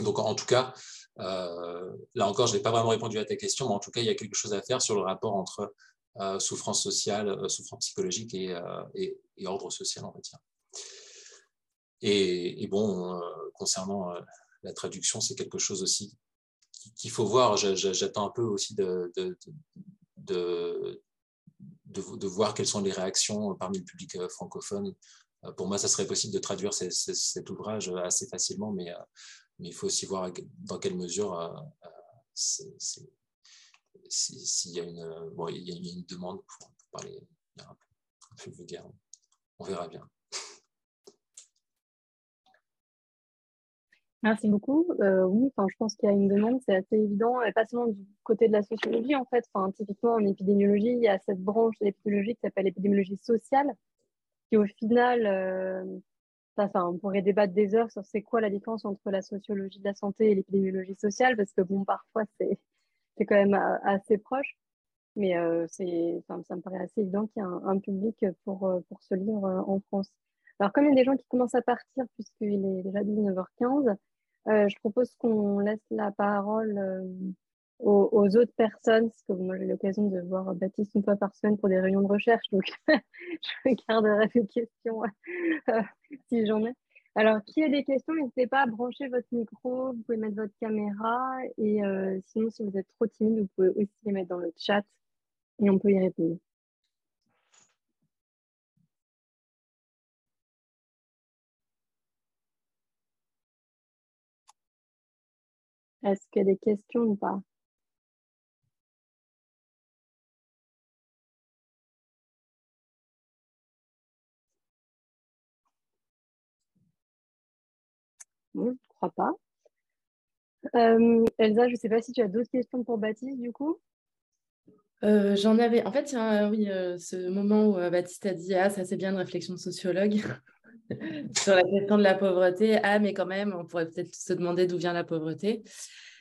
Donc en tout cas, là encore, je n'ai pas vraiment répondu à ta question, mais en tout cas, il y a quelque chose à faire sur le rapport entre souffrance sociale, souffrance psychologique et, et, ordre social, on va dire. Et, bon, euh, concernant euh, la traduction, c'est quelque chose aussi qu'il faut voir. J'attends un peu aussi de, de, de, de, voir quelles sont les réactions parmi le public euh, francophone. Pour moi, ça serait possible de traduire cet ouvrage assez facilement, mais, mais, il faut aussi voir dans quelle mesure s'il y, a une, bon, il y a une demande pour, parler un peu vulgaire. On verra bien. Merci beaucoup. Euh, oui, enfin, je pense qu'il y a une demande, c'est assez évident, et pas seulement du côté de la sociologie, en fait. Enfin, typiquement, en épidémiologie, il y a cette branche de l'épidémiologie qui s'appelle l'épidémiologie sociale, qui au final, euh, ça, on pourrait débattre des heures sur c'est quoi la différence entre la sociologie de la santé et l'épidémiologie sociale, parce que bon, parfois, c'est quand même euh, assez proche. Mais euh, c'est, ça me paraît assez évident qu'il y a un, public pour, euh, pour ce livre en France. Alors, comme il y a des gens qui commencent à partir, puisqu'il est déjà 19h15, euh, je propose qu'on laisse la parole aux, autres personnes, parce que moi j'ai l'occasion de voir Baptiste une fois par semaine pour des réunions de recherche, donc je garderai des questions si j'en ai. Alors, qui a des questions, n'hésitez pas à brancher votre micro, vous pouvez mettre votre caméra, et sinon, si vous êtes trop timide, vous pouvez aussi les mettre dans le chat, et on peut y répondre. Est-ce qu'il y a des questions ou pas? Bon, je ne crois pas. Euh, Elsa, je ne sais pas si tu as d'autres questions pour Baptiste, du coup. Euh, j'en avais. En fait, oui, euh, ce moment où Baptiste a dit Ah, ça c'est bien une réflexion de sociologue sur la question de la pauvreté. Ah, mais quand même, on pourrait peut-être se demander d'où vient la pauvreté.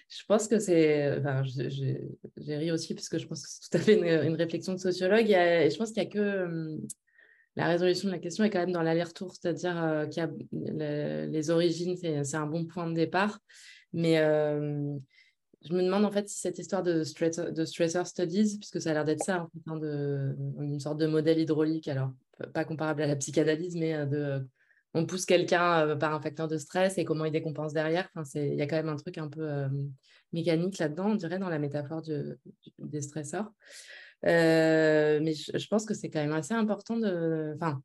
Je pense que c'est. Enfin, j'ai ri aussi parce que je pense que c'est tout à fait une, réflexion de sociologue. Et, je pense qu'il n'y a que. La résolution de la question est quand même dans l'aller-retour, c'est-à-dire qu'il y a les origines, c'est un bon point de départ. Mais euh, je me demande en fait si cette histoire de, stressor studies, puisque ça a l'air d'être ça, hein, une sorte de modèle hydraulique, alors pas comparable à la psychanalyse, mais euh, on pousse quelqu'un euh, par un facteur de stress et comment il décompense derrière. Il y a quand même un truc un peu mécanique là-dedans, on dirait, dans la métaphore des stressors. Mais je, pense que c'est quand même assez important de. Enfin,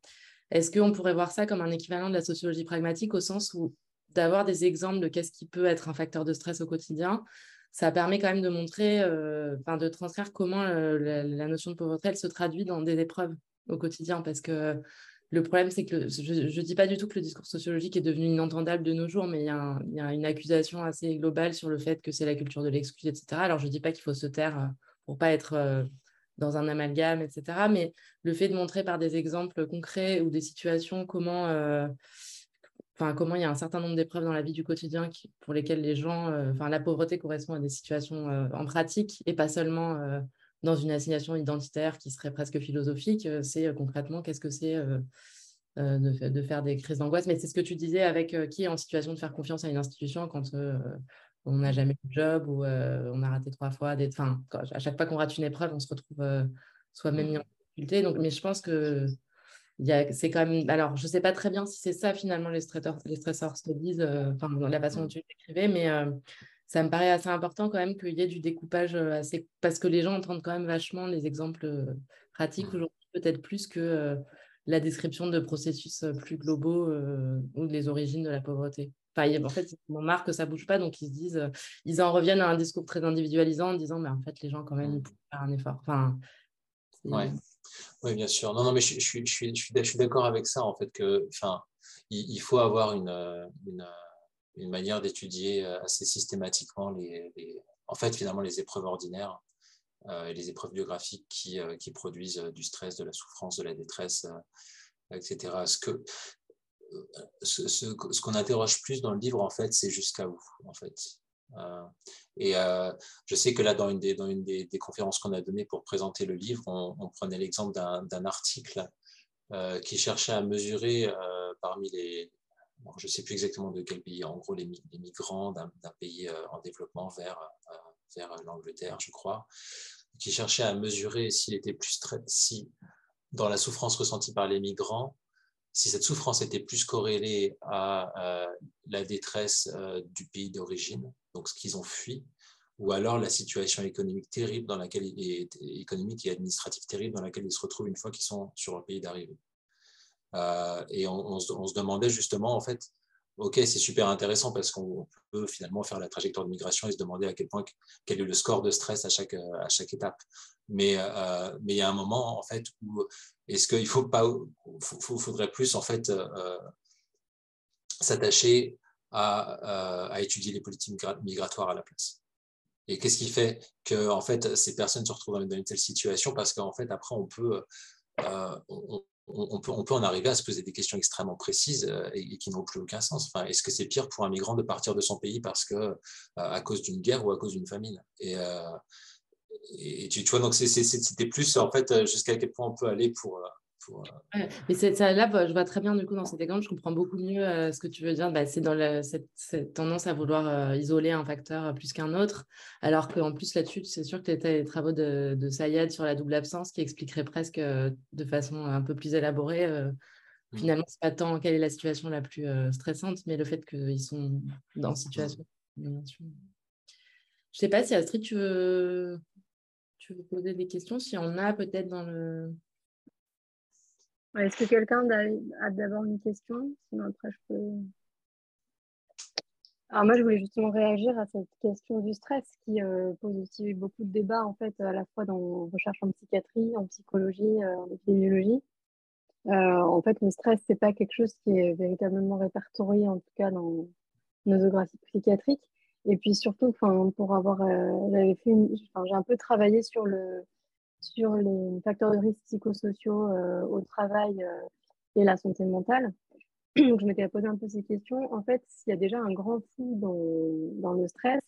est-ce qu'on pourrait voir ça comme un équivalent de la sociologie pragmatique au sens où d'avoir des exemples de qu'est-ce qui peut être un facteur de stress au quotidien, ça permet quand même de montrer, euh, enfin de transcrire comment euh, la, notion de pauvreté elle se traduit dans des épreuves au quotidien. Parce que le problème, c'est que je ne dis pas du tout que le discours sociologique est devenu inentendable de nos jours, mais il y, a une accusation assez globale sur le fait que c'est la culture de l'excuse, etc. Alors, je ne dis pas qu'il faut se taire euh, pour pas être dans un amalgame, etc. Mais le fait de montrer par des exemples concrets ou des situations comment enfin, comment il y a un certain nombre d'épreuves dans la vie du quotidien pour lesquelles les gens, euh, enfin, la pauvreté correspond à des situations euh, en pratique et pas seulement euh, dans une assignation identitaire qui serait presque philosophique. c'est concrètement qu'est-ce que c'est de, de, faire des crises d'angoisse. Mais c'est ce que tu disais avec qui est en situation de faire confiance à une institution quand on n'a jamais eu de job ou on a raté trois fois. Enfin, à chaque fois qu'on rate une épreuve, on se retrouve soi-même mis en difficulté. Donc, mais je pense que c'est quand même. Alors, je ne sais pas très bien si c'est ça finalement les stressors, les stressors studies, euh, enfin, la façon dont tu l'écrivais, mais euh, ça me paraît assez important quand même qu'il y ait du découpage euh, assez. Parce que les gens entendent quand même vachement les exemples pratiques aujourd'hui, peut-être plus que la description de processus plus globaux ou les origines de la pauvreté. Enfin, en fait, ils marre que ça bouge pas, donc ils se disent, ils en reviennent à un discours très individualisant en disant, mais en fait, les gens quand même, ils peuvent faire un effort. Enfin, ouais. Oui, bien sûr. Non, non, mais je, suis, je suis, je suis d'accord avec ça, en fait, que, enfin, il, faut avoir une, une, une manière d'étudier euh, assez systématiquement les, en fait, finalement, les épreuves ordinaires euh, et les épreuves biographiques qui, euh, qui, produisent du stress, de la souffrance, de la détresse, etc. Ce que, ce, qu'on interroge plus dans le livre, en fait, c'est jusqu'à où, en fait. Euh, et euh, je sais que là, dans une des, dans une des, conférences qu'on a données pour présenter le livre, on, prenait l'exemple d'un article euh, qui cherchait à mesurer parmi les, je ne sais plus exactement de quel pays, en gros les, migrants d'un pays en développement vers, vers l'Angleterre, je crois, qui cherchait à mesurer s'il était plus si dans la souffrance ressentie par les migrants, si cette souffrance était plus corrélée à, la détresse euh, du pays d'origine, donc ce qu'ils ont fui, ou alors la situation économique terrible dans laquelle est économique et administrative terrible dans laquelle ils se retrouvent une fois qu'ils sont sur le pays d'arrivée. Euh, et on, se, demandait justement en fait ok, c'est super intéressant parce qu'on peut finalement faire la trajectoire de migration et se demander à quel point quel est le score de stress à chaque, à chaque étape. Mais, euh, mais il y a un moment en fait où est-ce qu'il faut pas, faudrait plus en fait euh, s'attacher à, à, étudier les politiques migratoires à la place. Et qu'est-ce qui fait que en fait ces personnes se retrouvent dans une telle situation? Parce qu'en fait après on peut euh, on, peut, en arriver à se poser des questions extrêmement précises euh, et, qui n'ont plus aucun sens. Est-ce que c'est pire pour un migrant de partir de son pays parce que, euh, à cause d'une guerre ou à cause d'une famine? Et, euh, et, tu, tu, vois, donc c'était plus en fait jusqu'à quel point on peut aller pour, euh, mais ça, là, je vois très bien du coup dans cet exemple, je comprends beaucoup mieux euh, ce que tu veux dire. Bah, c'est dans cette, tendance à vouloir euh, isoler un facteur plus qu'un autre, alors qu'en plus là-dessus, c'est sûr que tu as les travaux de, de, Sayed sur la double absence qui expliquerait presque de façon un peu plus élaborée. Mmh. Finalement, c'est pas tant quelle est la situation la plus stressante, mais le fait qu'ils sont dans situation. Je sais pas si Astrid, tu veux, tu veux poser des questions, si on a peut-être dans le. Est-ce que quelqu'un a d'abord une question? Sinon, après, je peux. Alors moi, je voulais justement réagir à cette question du stress qui euh, pose aussi beaucoup de débats en fait à la fois dans recherche en psychiatrie, en psychologie, euh, en épidémiologie. Euh, en fait, le stress, c'est pas quelque chose qui est véritablement répertorié en tout cas dans nosographies psychiatriques. Et puis surtout, pour avoir, fait, j'ai un peu travaillé sur le sur les facteurs de risque psychosociaux au travail et la santé mentale. Je m'étais posé un peu ces questions. En fait, s'il y a déjà un grand flou dans, dans le stress,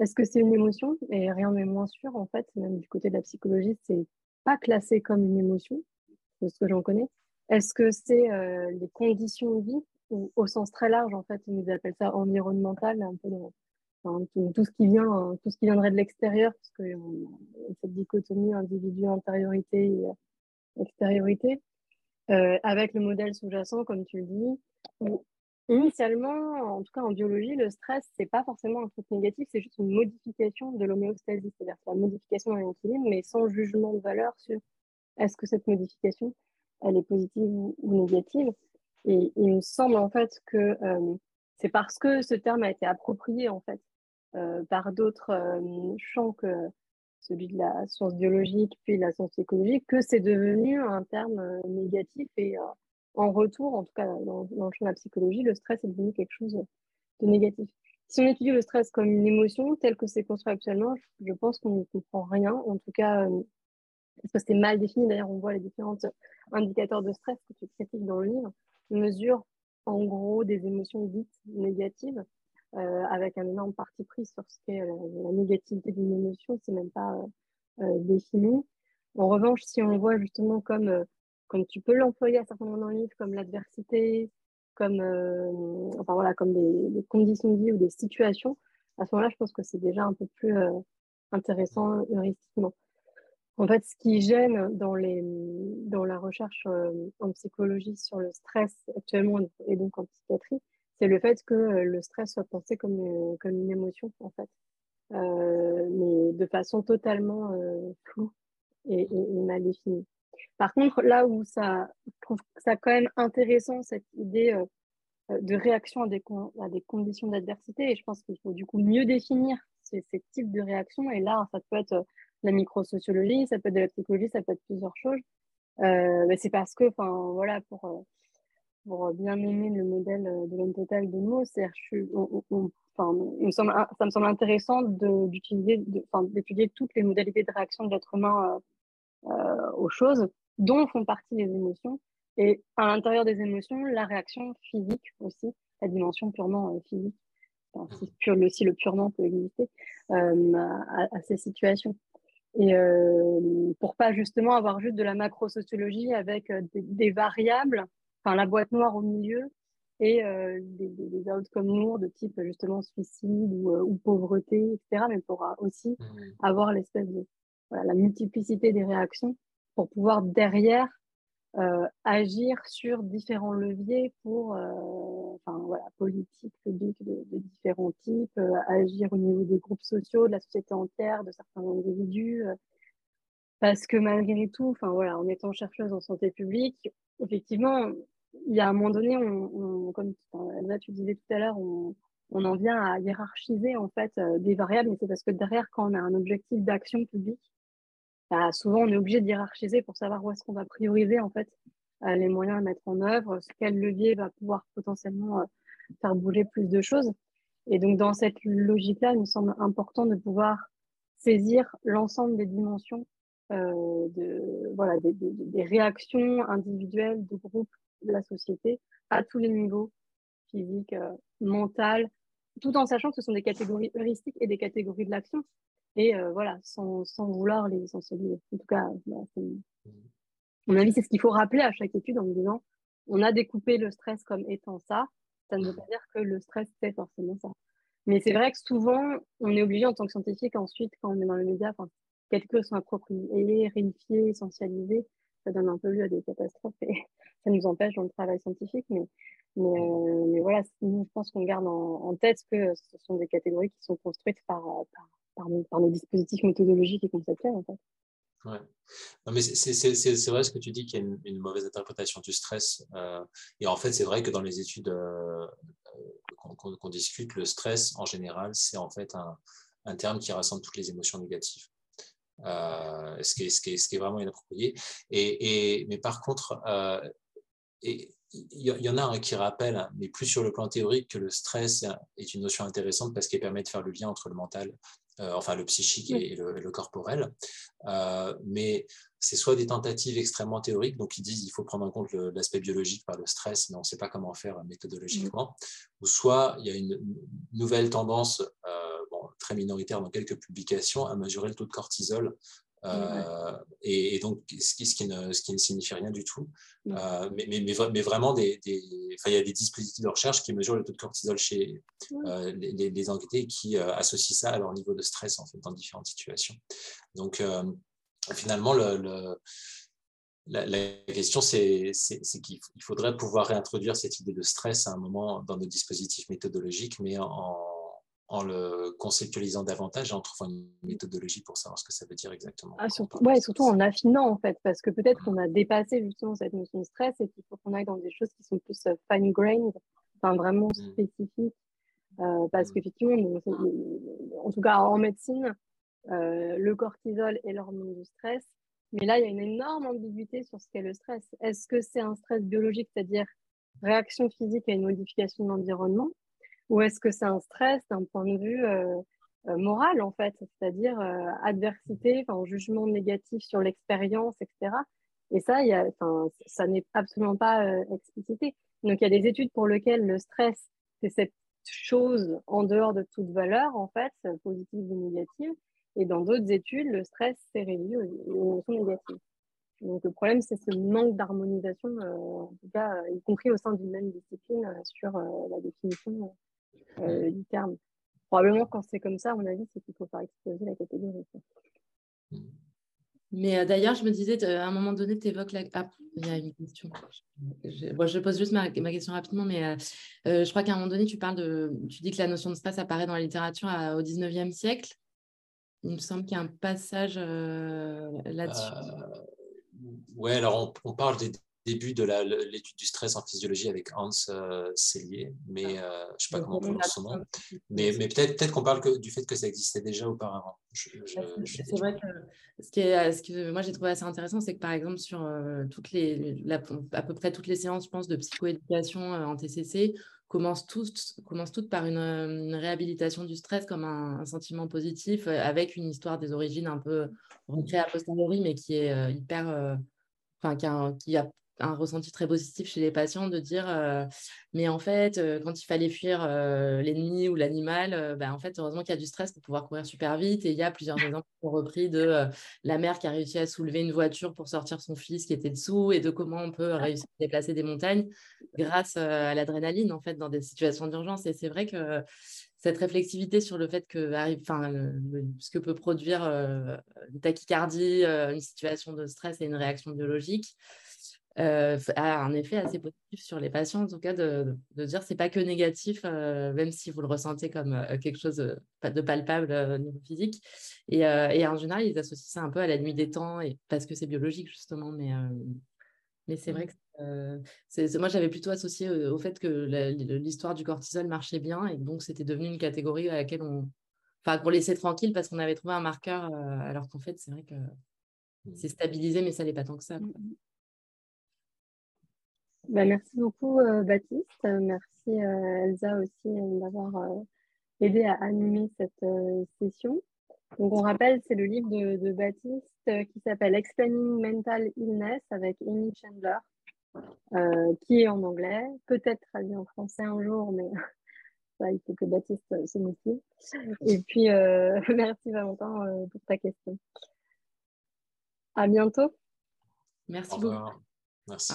est-ce que c'est une émotion? Et rien n'est moins sûr, en fait, même du côté de la psychologie, c'est pas classé comme une émotion, de ce que j'en connais. Est-ce que c'est euh, les conditions de vie, au sens très large, en fait, ils nous appellent ça environnemental, un peu tout, ce qui vient, tout ce qui viendrait de l'extérieur, parce que euh, cette dichotomie individu-intériorité et euh, extériorité. Euh, avec le modèle sous-jacent, comme tu le dis, où initialement, en tout cas en biologie, le stress, c'est pas forcément un truc négatif, c'est juste une modification de l'homéostasie, c'est-à-dire la modification d'un équilibre, mais sans jugement de valeur sur est-ce que cette modification, elle est positive ou, négative. Et il me semble en fait que euh, c'est parce que ce terme a été approprié en fait euh, par d'autres champs que celui de la science biologique puis la science écologique, que c'est devenu un terme euh, négatif et euh, en retour, en tout cas dans, le champ de la psychologie, le stress est devenu quelque chose de négatif. Si on étudie le stress comme une émotion, telle que c'est construit actuellement, je, pense qu'on ne comprend rien. En tout cas, euh, parce que c'est mal défini. D'ailleurs, on voit les différents indicateurs de stress que tu critiques dans le livre, mesure en gros des émotions dites négatives euh, avec un énorme parti pris sur ce qu'est euh, la, négativité d'une émotion, c'est même pas euh, défini. En revanche, si on voit justement comme, comme tu peux l'employer à certains moments dans le livre, comme l'adversité, comme, enfin, voilà, comme des, conditions de vie ou des situations, à ce moment-là, je pense que c'est déjà un peu plus intéressant heuristiquement. En fait, ce qui gêne dans, les, dans la recherche en psychologie sur le stress actuellement et donc en psychiatrie, c'est le fait que euh, le stress soit pensé comme, comme une émotion, en fait, euh, mais de façon totalement euh, floue et, mal définie. Par contre, là où ça, je trouve ça quand même intéressant, cette idée de réaction à des, à des conditions d'adversité, et je pense qu'il faut du coup mieux définir ces, types de réactions, et là, ça peut être la microsociologie, ça peut être de la psychologie, ça peut être plusieurs choses. c'est parce que, enfin, voilà, pour pour bien aimer le modèle euh, de l'homme total de mots. C'est-à-dire, enfin, ça me semble intéressant d'utiliser, d'étudier toutes les modalités de réaction de l'être humain euh, euh, aux choses, dont font partie les émotions. Et à l'intérieur des émotions, la réaction physique aussi, la dimension purement physique, enfin, si, pur, le, si le purement peut exister, à, ces situations. Et pour pas justement avoir juste de la macro-sociologie avec des variables enfin la boîte noire au milieu et euh, des, des, outcomes lourds de type justement suicide ou, euh, pauvreté, etc. Mais pour aussi mmh. avoir l'espèce de voilà, la multiplicité des réactions pour pouvoir derrière euh, agir sur différents leviers pour, enfin voilà, politique publique de, de différents types, agir au niveau des groupes sociaux, de la société entière, de certains individus. Parce que malgré tout, enfin voilà, en étant chercheuse en santé publique, effectivement, il y a un moment donné, on, comme là, tu disais tout à l'heure, on, en vient à hiérarchiser en fait euh, des variables, mais c'est parce que derrière, quand on a un objectif d'action publique, bah, souvent on est obligé de hiérarchiser pour savoir où est-ce qu'on va prioriser en fait euh, les moyens à mettre en œuvre, quel levier va pouvoir potentiellement euh, faire bouger plus de choses. Et donc dans cette logique-là, il me semble important de pouvoir saisir l'ensemble des dimensions euh, de, voilà, des, réactions individuelles de groupe de la société à tous les niveaux, physique, euh, mental, tout en sachant que ce sont des catégories heuristiques et des catégories de l'action. Et euh, voilà, sans, sans, vouloir les essentialiser. En tout cas, bah, mon avis, c'est ce qu'il faut rappeler à chaque étude en disant on a découpé le stress comme étant ça. Ça ne veut pas dire que le stress, c'est forcément ça. Mais c'est vrai que souvent, on est obligé en tant que scientifique, ensuite, quand on est dans les médias, quelques sont appropriés, réifiés, essentialisés, ça donne un peu lieu à des catastrophes et ça nous empêche dans le travail scientifique. Mais, mais, euh, mais voilà, je pense qu'on garde en, tête que ce sont des catégories qui sont construites par, par, par, nos, dispositifs méthodologiques et conceptuels. En fait. Ouais. Non, mais c'est vrai ce que tu dis qu'il y a une, mauvaise interprétation du stress. Euh, et en fait, c'est vrai que dans les études euh, qu'on discute, le stress, en général, c'est en fait un, un, terme qui rassemble toutes les émotions négatives. Euh, ce, qui est, ce, qui est, ce, qui est, vraiment inapproprié. Et, et mais par contre, euh, et, il y, en a un qui rappelle, mais plus sur le plan théorique, que le stress est une notion intéressante parce qu'elle permet de faire le lien entre le mental, euh, enfin le psychique et, le, corporel. Euh, mais c'est soit des tentatives extrêmement théoriques, donc ils disent qu'il faut prendre en compte l'aspect biologique par le stress, mais on ne sait pas comment faire méthodologiquement, ou soit il y a une nouvelle tendance euh, très minoritaire dans quelques publications à mesurer le taux de cortisol euh, et, donc, ce qui, ce, qui ne, ce qui, ne, signifie rien du tout. Euh, mais, mais, mais, vraiment, des, des il y a des dispositifs de recherche qui mesurent le taux de cortisol chez euh, les, les, enquêtés et qui associent ça à leur niveau de stress en fait, dans différentes situations. Donc, finalement, le, le la, la, question, c'est qu'il faudrait pouvoir réintroduire cette idée de stress à un moment dans nos dispositifs méthodologiques, mais en, en le conceptualisant davantage et en trouvant une méthodologie pour savoir ce que ça veut dire exactement. Ah, surtout, ouais, surtout en affinant en fait, parce que peut-être qu'on a dépassé justement cette notion de stress et qu'il faut qu'on aille dans des choses qui sont plus euh, fine-grained, enfin vraiment mm. spécifiques, euh, parce mm. qu'effectivement, en tout cas en médecine, euh, le cortisol est l'hormone du stress, mais là il y a une énorme ambiguïté sur ce qu'est le stress. Est-ce que c'est un stress biologique, c'est-à-dire réaction physique à une modification de l'environnement ou est-ce que c'est un stress d'un point de vue euh, euh, moral, en fait, c'est-à-dire euh, adversité, jugement négatif sur l'expérience, etc. Et ça, y a, ça n'est absolument pas explicité. Donc, il y a des études pour lesquelles le stress, c'est cette chose en dehors de toute valeur, en fait, positive ou négative. Et dans d'autres études, le stress, c'est réduit aux émotions négatives. Donc, le problème, c'est ce manque d'harmonisation, en tout cas, y compris au sein d'une même discipline, sur la définition euh, du terme. Probablement, quand c'est comme ça, à mon avis, c'est qu'il faut faire exploser la catégorie. Mais euh, d'ailleurs, je me disais, à un moment donné, tu évoques la. Ah, il y a une question. Je, je pose juste ma, ma, question rapidement, mais euh, je crois qu'à un moment donné, tu parles de. Tu dis que la notion de stress apparaît dans la littérature au 19e siècle. Il me semble qu'il y a un passage là-dessus. ouais, alors on, on parle des début de l'étude du stress en physiologie avec Hans euh, Sellier, mais ah. euh, je ne sais pas comment on prononce son nom. Mais, mais peut-être peut qu'on parle que, du fait que ça existait déjà auparavant. c'est vrai que ce, qui est, ce que moi j'ai trouvé assez intéressant, c'est que par exemple sur euh, toutes les, à peu près toutes les séances, je pense, de psychoéducation en TCC, commencent toutes, commencent toutes par une, réhabilitation du stress comme un, sentiment positif, avec une histoire des origines un peu recréée a posteriori, mais qui est hyper... Enfin, qui a, qui a un ressenti très positif chez les patients de dire euh, mais en fait euh, quand il fallait fuir euh, l'ennemi ou l'animal ben, en fait heureusement qu'il y a du stress pour pouvoir courir super vite. Et il y a plusieurs exemples qui repris de la mère qui a réussi à soulever une voiture pour sortir son fils qui était dessous et de comment on peut réussir à déplacer des montagnes grâce à l'adrénaline en fait dans des situations d'urgence. Et c'est vrai que cette réflexivité sur le fait que enfin, ce que peut produire une tachycardie, une situation de stress et une réaction biologique, euh, a un effet assez positif sur les patients, en tout cas, de, de dire c'est pas que négatif, euh, même si vous le ressentez comme euh, quelque chose de palpable au niveau physique. Et, et, en général, ils associent ça un peu à la nuit des temps, et, parce que c'est biologique, justement. Mais, mais c'est vrai mmh. que moi, j'avais plutôt associé au, fait que l'histoire du cortisol marchait bien, et donc c'était devenu une catégorie à laquelle on. Enfin, qu'on laissait tranquille parce qu'on avait trouvé un marqueur, alors qu'en fait, c'est vrai que mmh. c'est stabilisé, mais ça n'est pas tant que ça. Quoi. Bah, merci beaucoup euh, Baptiste, merci euh, Elsa aussi euh, d'avoir aidé à animer cette session. Donc on rappelle, c'est le livre de, Baptiste qui s'appelle Explaining Mental Illness avec Amy Chandler, qui est en anglais, peut-être traduit en français un jour, mais ça, il faut que Baptiste se motive. Et puis, merci Valentin pour ta question. À bientôt. Merci beaucoup. Merci.